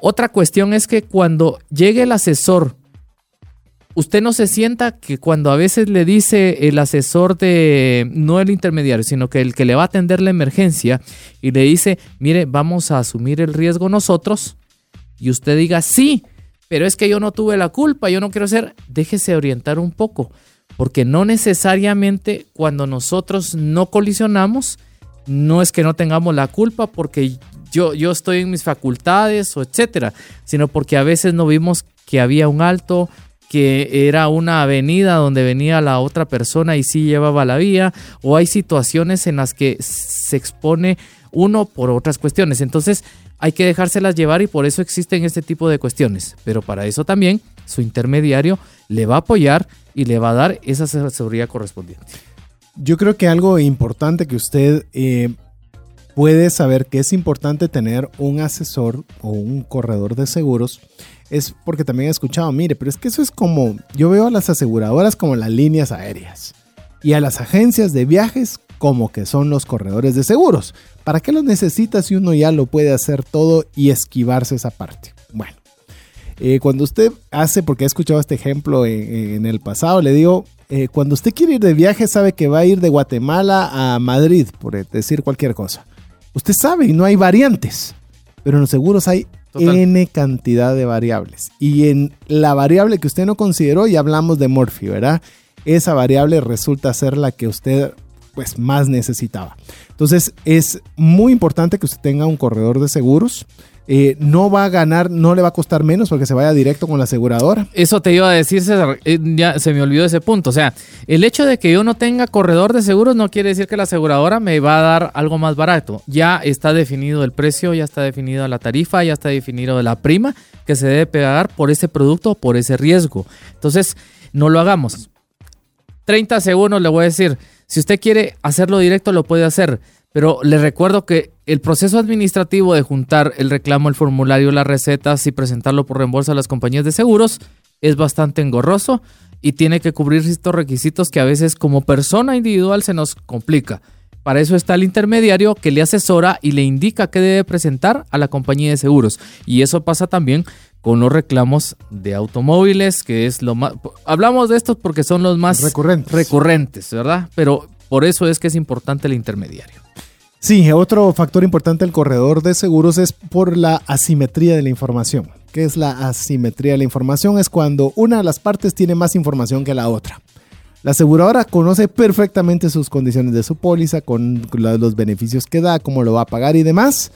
Otra cuestión es que cuando llegue el asesor usted no se sienta que cuando a veces le dice el asesor de, no el intermediario, sino que el que le va a atender la emergencia y le dice, mire, vamos a asumir el riesgo nosotros, y usted diga, sí, pero es que yo no tuve la culpa, yo no quiero ser, déjese orientar un poco, porque no necesariamente cuando nosotros no colisionamos, no es que no tengamos la culpa porque yo, yo estoy en mis facultades o etcétera, sino porque a veces no vimos que había un alto, que era una avenida donde venía la otra persona y sí llevaba la vía, o hay situaciones en las que se expone uno por otras cuestiones. Entonces hay que dejárselas llevar y por eso existen este tipo de cuestiones. Pero para eso también su intermediario le va a apoyar y le va a dar esa seguridad correspondiente. Yo creo que algo importante que usted eh, puede saber que es importante tener un asesor o un corredor de seguros es porque también he escuchado, mire, pero es que eso es como, yo veo a las aseguradoras como las líneas aéreas y a las agencias de viajes como que son los corredores de seguros. ¿Para qué los necesita si uno ya lo puede hacer todo y esquivarse esa parte? Bueno, eh, cuando usted hace, porque he escuchado este ejemplo en, el pasado, le digo, eh, cuando usted quiere ir de viaje sabe que va a ir de Guatemala a Madrid, por decir cualquier cosa. Usted sabe y no hay variantes, pero en los seguros hay N cantidad de variables. Y en la variable que usted no consideró, ya hablamos de Morphy, ¿verdad? Esa variable resulta ser la que usted pues más necesitaba. Entonces es muy importante que usted tenga un corredor de seguros eh, no va a ganar, no le va a costar menos porque se vaya directo con la aseguradora. Eso te iba a decir, César, eh, ya se me olvidó ese punto. O sea, el hecho de que yo no tenga corredor de seguros no quiere decir que la aseguradora me va a dar algo más barato. Ya está definido el precio, ya está definida la tarifa, ya está definido la prima que se debe pagar por ese producto, por ese riesgo. Entonces, no lo hagamos. 30 segundos le voy a decir, si usted quiere hacerlo directo, lo puede hacer pero le recuerdo que el proceso administrativo de juntar el reclamo, el formulario, las recetas y presentarlo por reembolso a las compañías de seguros es bastante engorroso y tiene que cubrir estos requisitos que a veces como persona individual se nos complica. Para eso está el intermediario que le asesora y le indica qué debe presentar a la compañía de seguros. Y eso pasa también con los reclamos de automóviles, que es lo más... Hablamos de estos porque son los más recurrentes, recurrentes ¿verdad? Pero por eso es que es importante el intermediario. Sí, otro factor importante del corredor de seguros es por la asimetría de la información. ¿Qué es la asimetría de la información? Es cuando una de las partes tiene más información que la otra. La aseguradora conoce perfectamente sus condiciones de su póliza, con los beneficios que da, cómo lo va a pagar y demás,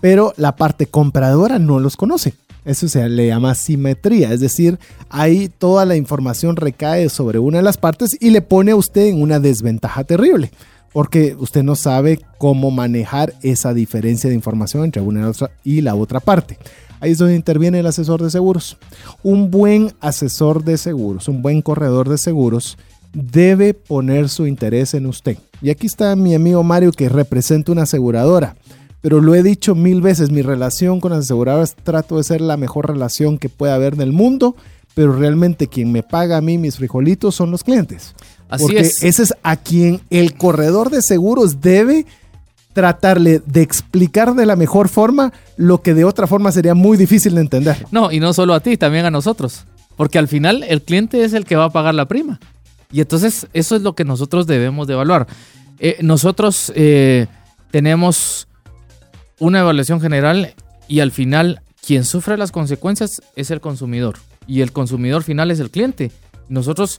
pero la parte compradora no los conoce. Eso se le llama simetría, es decir, ahí toda la información recae sobre una de las partes y le pone a usted en una desventaja terrible, porque usted no sabe cómo manejar esa diferencia de información entre una y la otra parte. Ahí es donde interviene el asesor de seguros. Un buen asesor de seguros, un buen corredor de seguros, debe poner su interés en usted. Y aquí está mi amigo Mario que representa una aseguradora. Pero lo he dicho mil veces, mi relación con las aseguradoras trato de ser la mejor relación que pueda haber en el mundo, pero realmente quien me paga a mí mis frijolitos son los clientes. Así Porque es. Ese es a quien el corredor de seguros debe tratarle de explicar de la mejor forma lo que de otra forma sería muy difícil de entender. No, y no solo a ti, también a nosotros. Porque al final el cliente es el que va a pagar la prima. Y entonces eso es lo que nosotros debemos de evaluar. Eh, nosotros eh, tenemos una evaluación general y al final quien sufre las consecuencias es el consumidor y el consumidor final es el cliente. Nosotros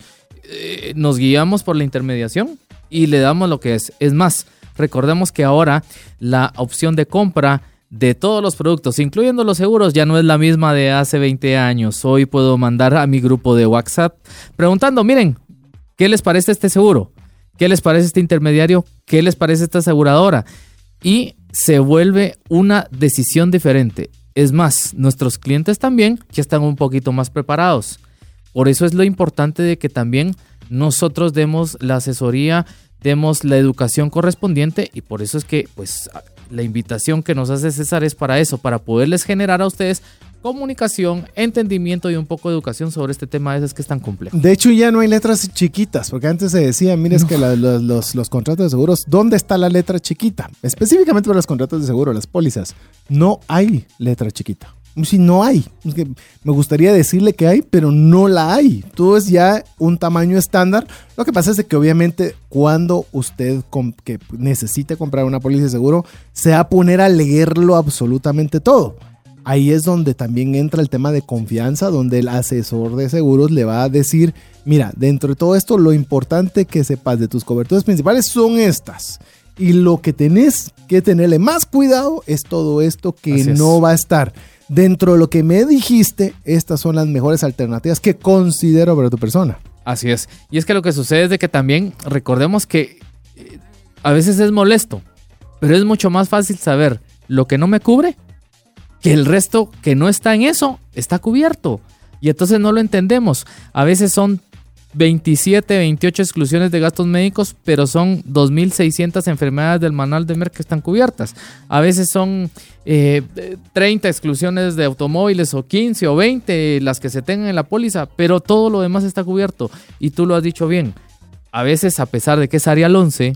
eh, nos guiamos por la intermediación y le damos lo que es. Es más, recordemos que ahora la opción de compra de todos los productos, incluyendo los seguros, ya no es la misma de hace 20 años. Hoy puedo mandar a mi grupo de WhatsApp preguntando, miren, ¿Qué les parece este seguro? ¿Qué les parece este intermediario? ¿Qué les parece esta aseguradora? Y se vuelve una decisión diferente. Es más, nuestros clientes también ya están un poquito más preparados. Por eso es lo importante de que también nosotros demos la asesoría, demos la educación correspondiente y por eso es que pues la invitación que nos hace César es para eso, para poderles generar a ustedes comunicación, entendimiento y un poco de educación sobre este tema ese es que es tan complejo. De hecho, ya no hay letras chiquitas, porque antes se decía, mire, es que los, contratos de seguros, ¿dónde está la letra chiquita? Específicamente para los contratos de seguro, las pólizas, no hay letra chiquita. Si no hay, me gustaría decirle que hay, pero no la hay. Todo es ya un tamaño estándar. Lo que pasa es que obviamente cuando usted que necesite comprar una póliza de seguro, se va a poner a leerlo absolutamente todo ahí es donde también entra el tema de confianza, donde el asesor de seguros le va a decir, mira, dentro de todo esto, lo importante que sepas de tus coberturas principales son estas. Y lo que tenés que tenerle más cuidado es todo esto que no va a estar. Dentro de lo que me dijiste, estas son las mejores alternativas que considero para tu persona. Así es. Y es que lo que sucede es de que también recordemos que eh, a veces es molesto, pero es mucho más fácil saber lo que no me cubre que el resto que no está en eso está cubierto. Y entonces no lo entendemos. A veces son 27, 28 exclusiones de gastos médicos, pero son 2.600 enfermedades del manual de Merck que están cubiertas. A veces son 30 eh, exclusiones de automóviles o 15 o 20 las que se tengan en la póliza, pero todo lo demás está cubierto. Y tú lo has dicho bien. A veces, a pesar de que es área 11,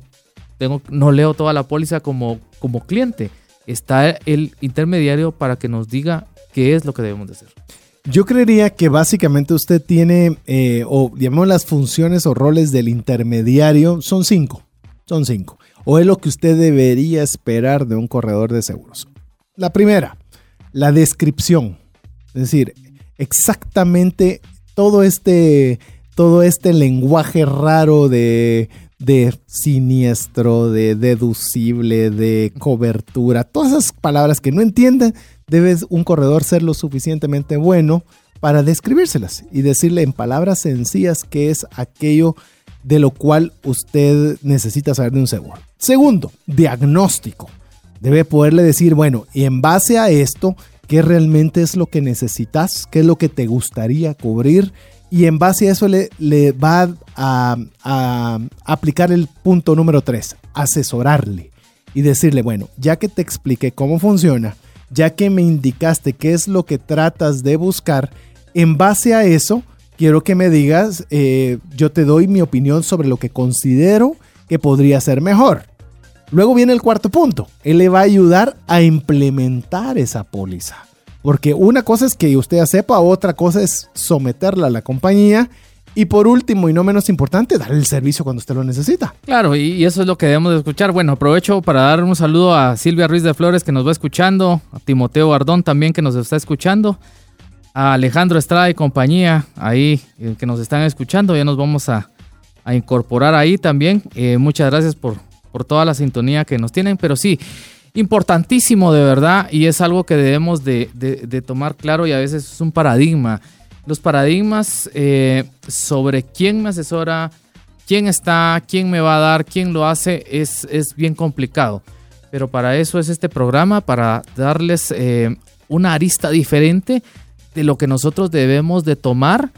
tengo, no leo toda la póliza como, como cliente está el intermediario para que nos diga qué es lo que debemos de hacer. Yo creería que básicamente usted tiene, eh, o digamos las funciones o roles del intermediario, son cinco, son cinco. O es lo que usted debería esperar de un corredor de seguros. La primera, la descripción. Es decir, exactamente todo este, todo este lenguaje raro de de siniestro, de deducible, de cobertura, todas esas palabras que no entienden, debe un corredor ser lo suficientemente bueno para describírselas y decirle en palabras sencillas qué es aquello de lo cual usted necesita saber de un seguro. Segundo, diagnóstico. Debe poderle decir, bueno, y en base a esto, ¿qué realmente es lo que necesitas? ¿Qué es lo que te gustaría cubrir? y en base a eso le, va a, aplicar el punto número 3, asesorarle y decirle, bueno, ya que te expliqué cómo funciona, ya que me indicaste qué es lo que tratas de buscar, en base a eso, quiero que me digas, eh, yo te doy mi opinión sobre lo que considero que podría ser mejor. Luego viene el cuarto punto, él le va a ayudar a implementar esa póliza. Porque una cosa es que usted sepa, otra cosa es someterla a la compañía. Y por último, y no menos importante, darle el servicio cuando usted lo necesita. Claro, y eso es lo que debemos de escuchar. Bueno, aprovecho para dar un saludo a Silvia Ruiz de Flores que nos va escuchando, a Timoteo Ardón también que nos está escuchando, a Alejandro Estrada y compañía ahí eh, que nos están escuchando. Ya nos vamos a, incorporar ahí también. Eh, muchas gracias por, por toda la sintonía que nos tienen. Pero sí, importantísimo de verdad y es algo que debemos de, de, tomar claro y a veces es un paradigma. Los paradigmas eh, sobre quién me asesora, quién está, quién me va a dar, quién lo hace, es, es bien complicado. Pero para eso es este programa, para darles eh, una arista diferente de lo que nosotros debemos de tomar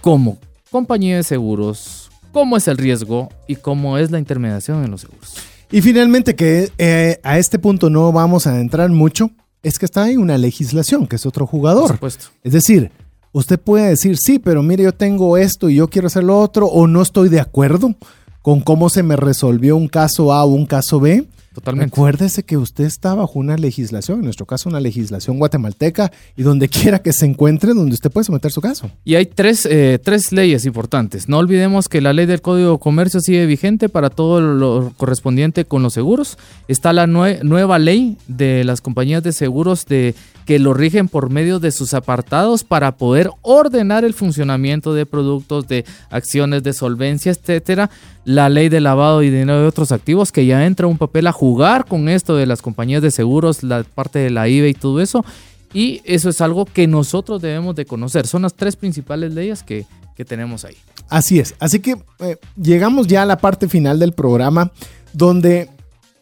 como compañía de seguros, cómo es el riesgo y cómo es la intermediación en los seguros. Y finalmente, que eh, a este punto no vamos a entrar mucho, es que está ahí una legislación, que es otro jugador. Por supuesto. Es decir, usted puede decir, sí, pero mire, yo tengo esto y yo quiero hacer lo otro, o no estoy de acuerdo con cómo se me resolvió un caso A o un caso B. Totalmente. Acuérdese que usted está bajo una legislación, en nuestro caso una legislación guatemalteca, y donde quiera que se encuentre, donde usted puede someter su caso. Y hay tres, eh, tres leyes importantes. No olvidemos que la ley del Código de Comercio sigue vigente para todo lo correspondiente con los seguros. Está la nueva ley de las compañías de seguros de que lo rigen por medio de sus apartados para poder ordenar el funcionamiento de productos, de acciones de solvencia, etcétera. La ley de lavado y dinero de otros activos, que ya entra un papel a jugar con esto de las compañías de seguros, la parte de la IVA y todo eso. Y eso es algo que nosotros debemos de conocer. Son las tres principales leyes que, tenemos ahí. Así es. Así que eh, llegamos ya a la parte final del programa donde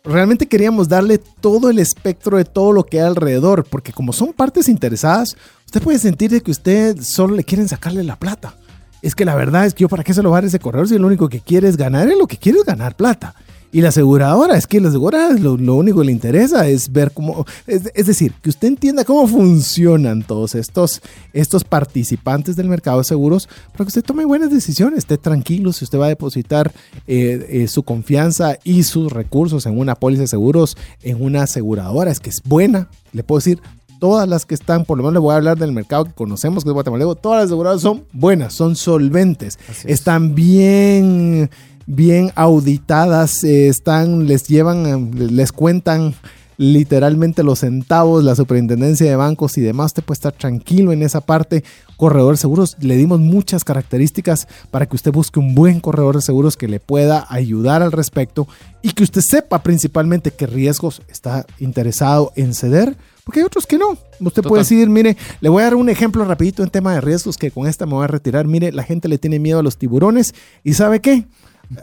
realmente queríamos darle todo el espectro de todo lo que hay alrededor, porque como son partes interesadas, usted puede sentir que usted solo le quieren sacarle la plata. Es que la verdad es que yo para qué se lo va a dar ese corredor si lo único que quiere es ganar, es lo que quiere es ganar plata. Y la aseguradora, es que la aseguradora lo, único que le interesa es ver cómo, es, decir, que usted entienda cómo funcionan todos estos, estos participantes del mercado de seguros para que usted tome buenas decisiones, esté tranquilo si usted va a depositar eh, eh, su confianza y sus recursos en una póliza de seguros, en una aseguradora, es que es buena, le puedo decir, todas las que están, por lo menos le voy a hablar del mercado que conocemos, que es Guatemala, todas las aseguradoras son buenas, son solventes, están bien bien auditadas, eh, están, les llevan, les cuentan literalmente los centavos, la superintendencia de bancos y demás, usted puede estar tranquilo en esa parte. Corredor de seguros, le dimos muchas características para que usted busque un buen corredor de seguros que le pueda ayudar al respecto y que usted sepa principalmente qué riesgos está interesado en ceder, porque hay otros que no. Usted puede decir, mire, le voy a dar un ejemplo rapidito en tema de riesgos que con esta me voy a retirar. Mire, la gente le tiene miedo a los tiburones y ¿sabe qué?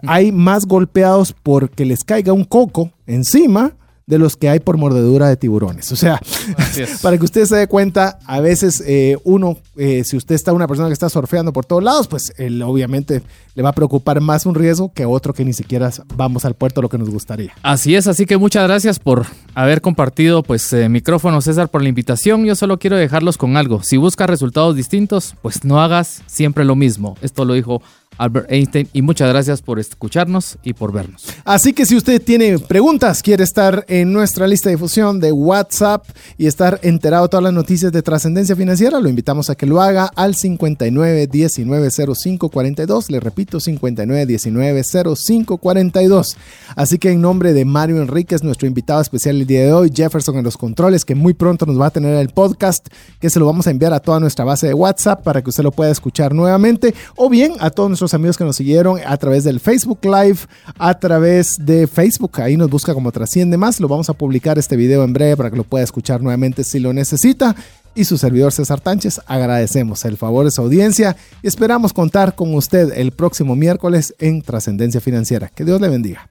Hay más golpeados porque les caiga un coco encima de los que hay por mordedura de tiburones. O sea, para que usted se dé cuenta, a veces eh, uno, eh, si usted está una persona que está surfeando por todos lados, pues él obviamente le va a preocupar más un riesgo que otro que ni siquiera vamos al puerto lo que nos gustaría. Así es, así que muchas gracias por haber compartido pues eh, micrófono César por la invitación. Yo solo quiero dejarlos con algo. Si buscas resultados distintos, pues no hagas siempre lo mismo. Esto lo dijo Albert Einstein. Y muchas gracias por escucharnos y por vernos. Así que si usted tiene preguntas, quiere estar en nuestra lista de difusión de WhatsApp y estar enterado de todas las noticias de trascendencia financiera, lo invitamos a que lo haga al 59190542. Le repito, 59190542. Así que en nombre de Mario Enríquez, nuestro invitado especial el día de hoy, Jefferson en los controles, que muy pronto nos va a tener el podcast, que se lo vamos a enviar a toda nuestra base de WhatsApp para que usted lo pueda escuchar nuevamente, o bien a todos nuestros amigos que nos siguieron a través del Facebook Live, a través de Facebook. Ahí nos busca como Trasciende Más. Lo vamos a publicar este video en breve para que lo pueda escuchar nuevamente si lo necesita. Y su servidor César Tánchez, agradecemos el favor de su audiencia y esperamos contar con usted el próximo miércoles en Trascendencia Financiera. Que Dios le bendiga.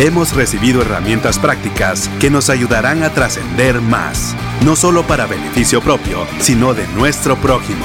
Hemos recibido herramientas prácticas que nos ayudarán a trascender más, no solo para beneficio propio, sino de nuestro prójimo.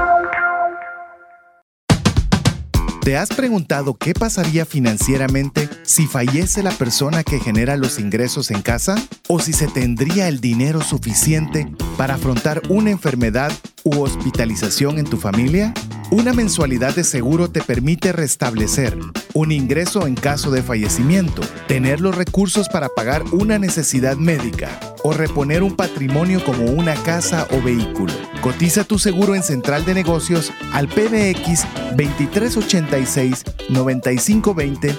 ¿Te has preguntado qué pasaría financieramente si fallece la persona que genera los ingresos en casa? ¿O si se tendría el dinero suficiente para afrontar una enfermedad u hospitalización en tu familia? Una mensualidad de seguro te permite restablecer un ingreso en caso de fallecimiento, tener los recursos para pagar una necesidad médica o reponer un patrimonio como una casa o vehículo. Cotiza tu seguro en Central de Negocios al PBX 2386 9520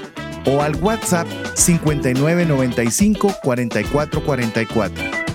o al WhatsApp 5995 4444.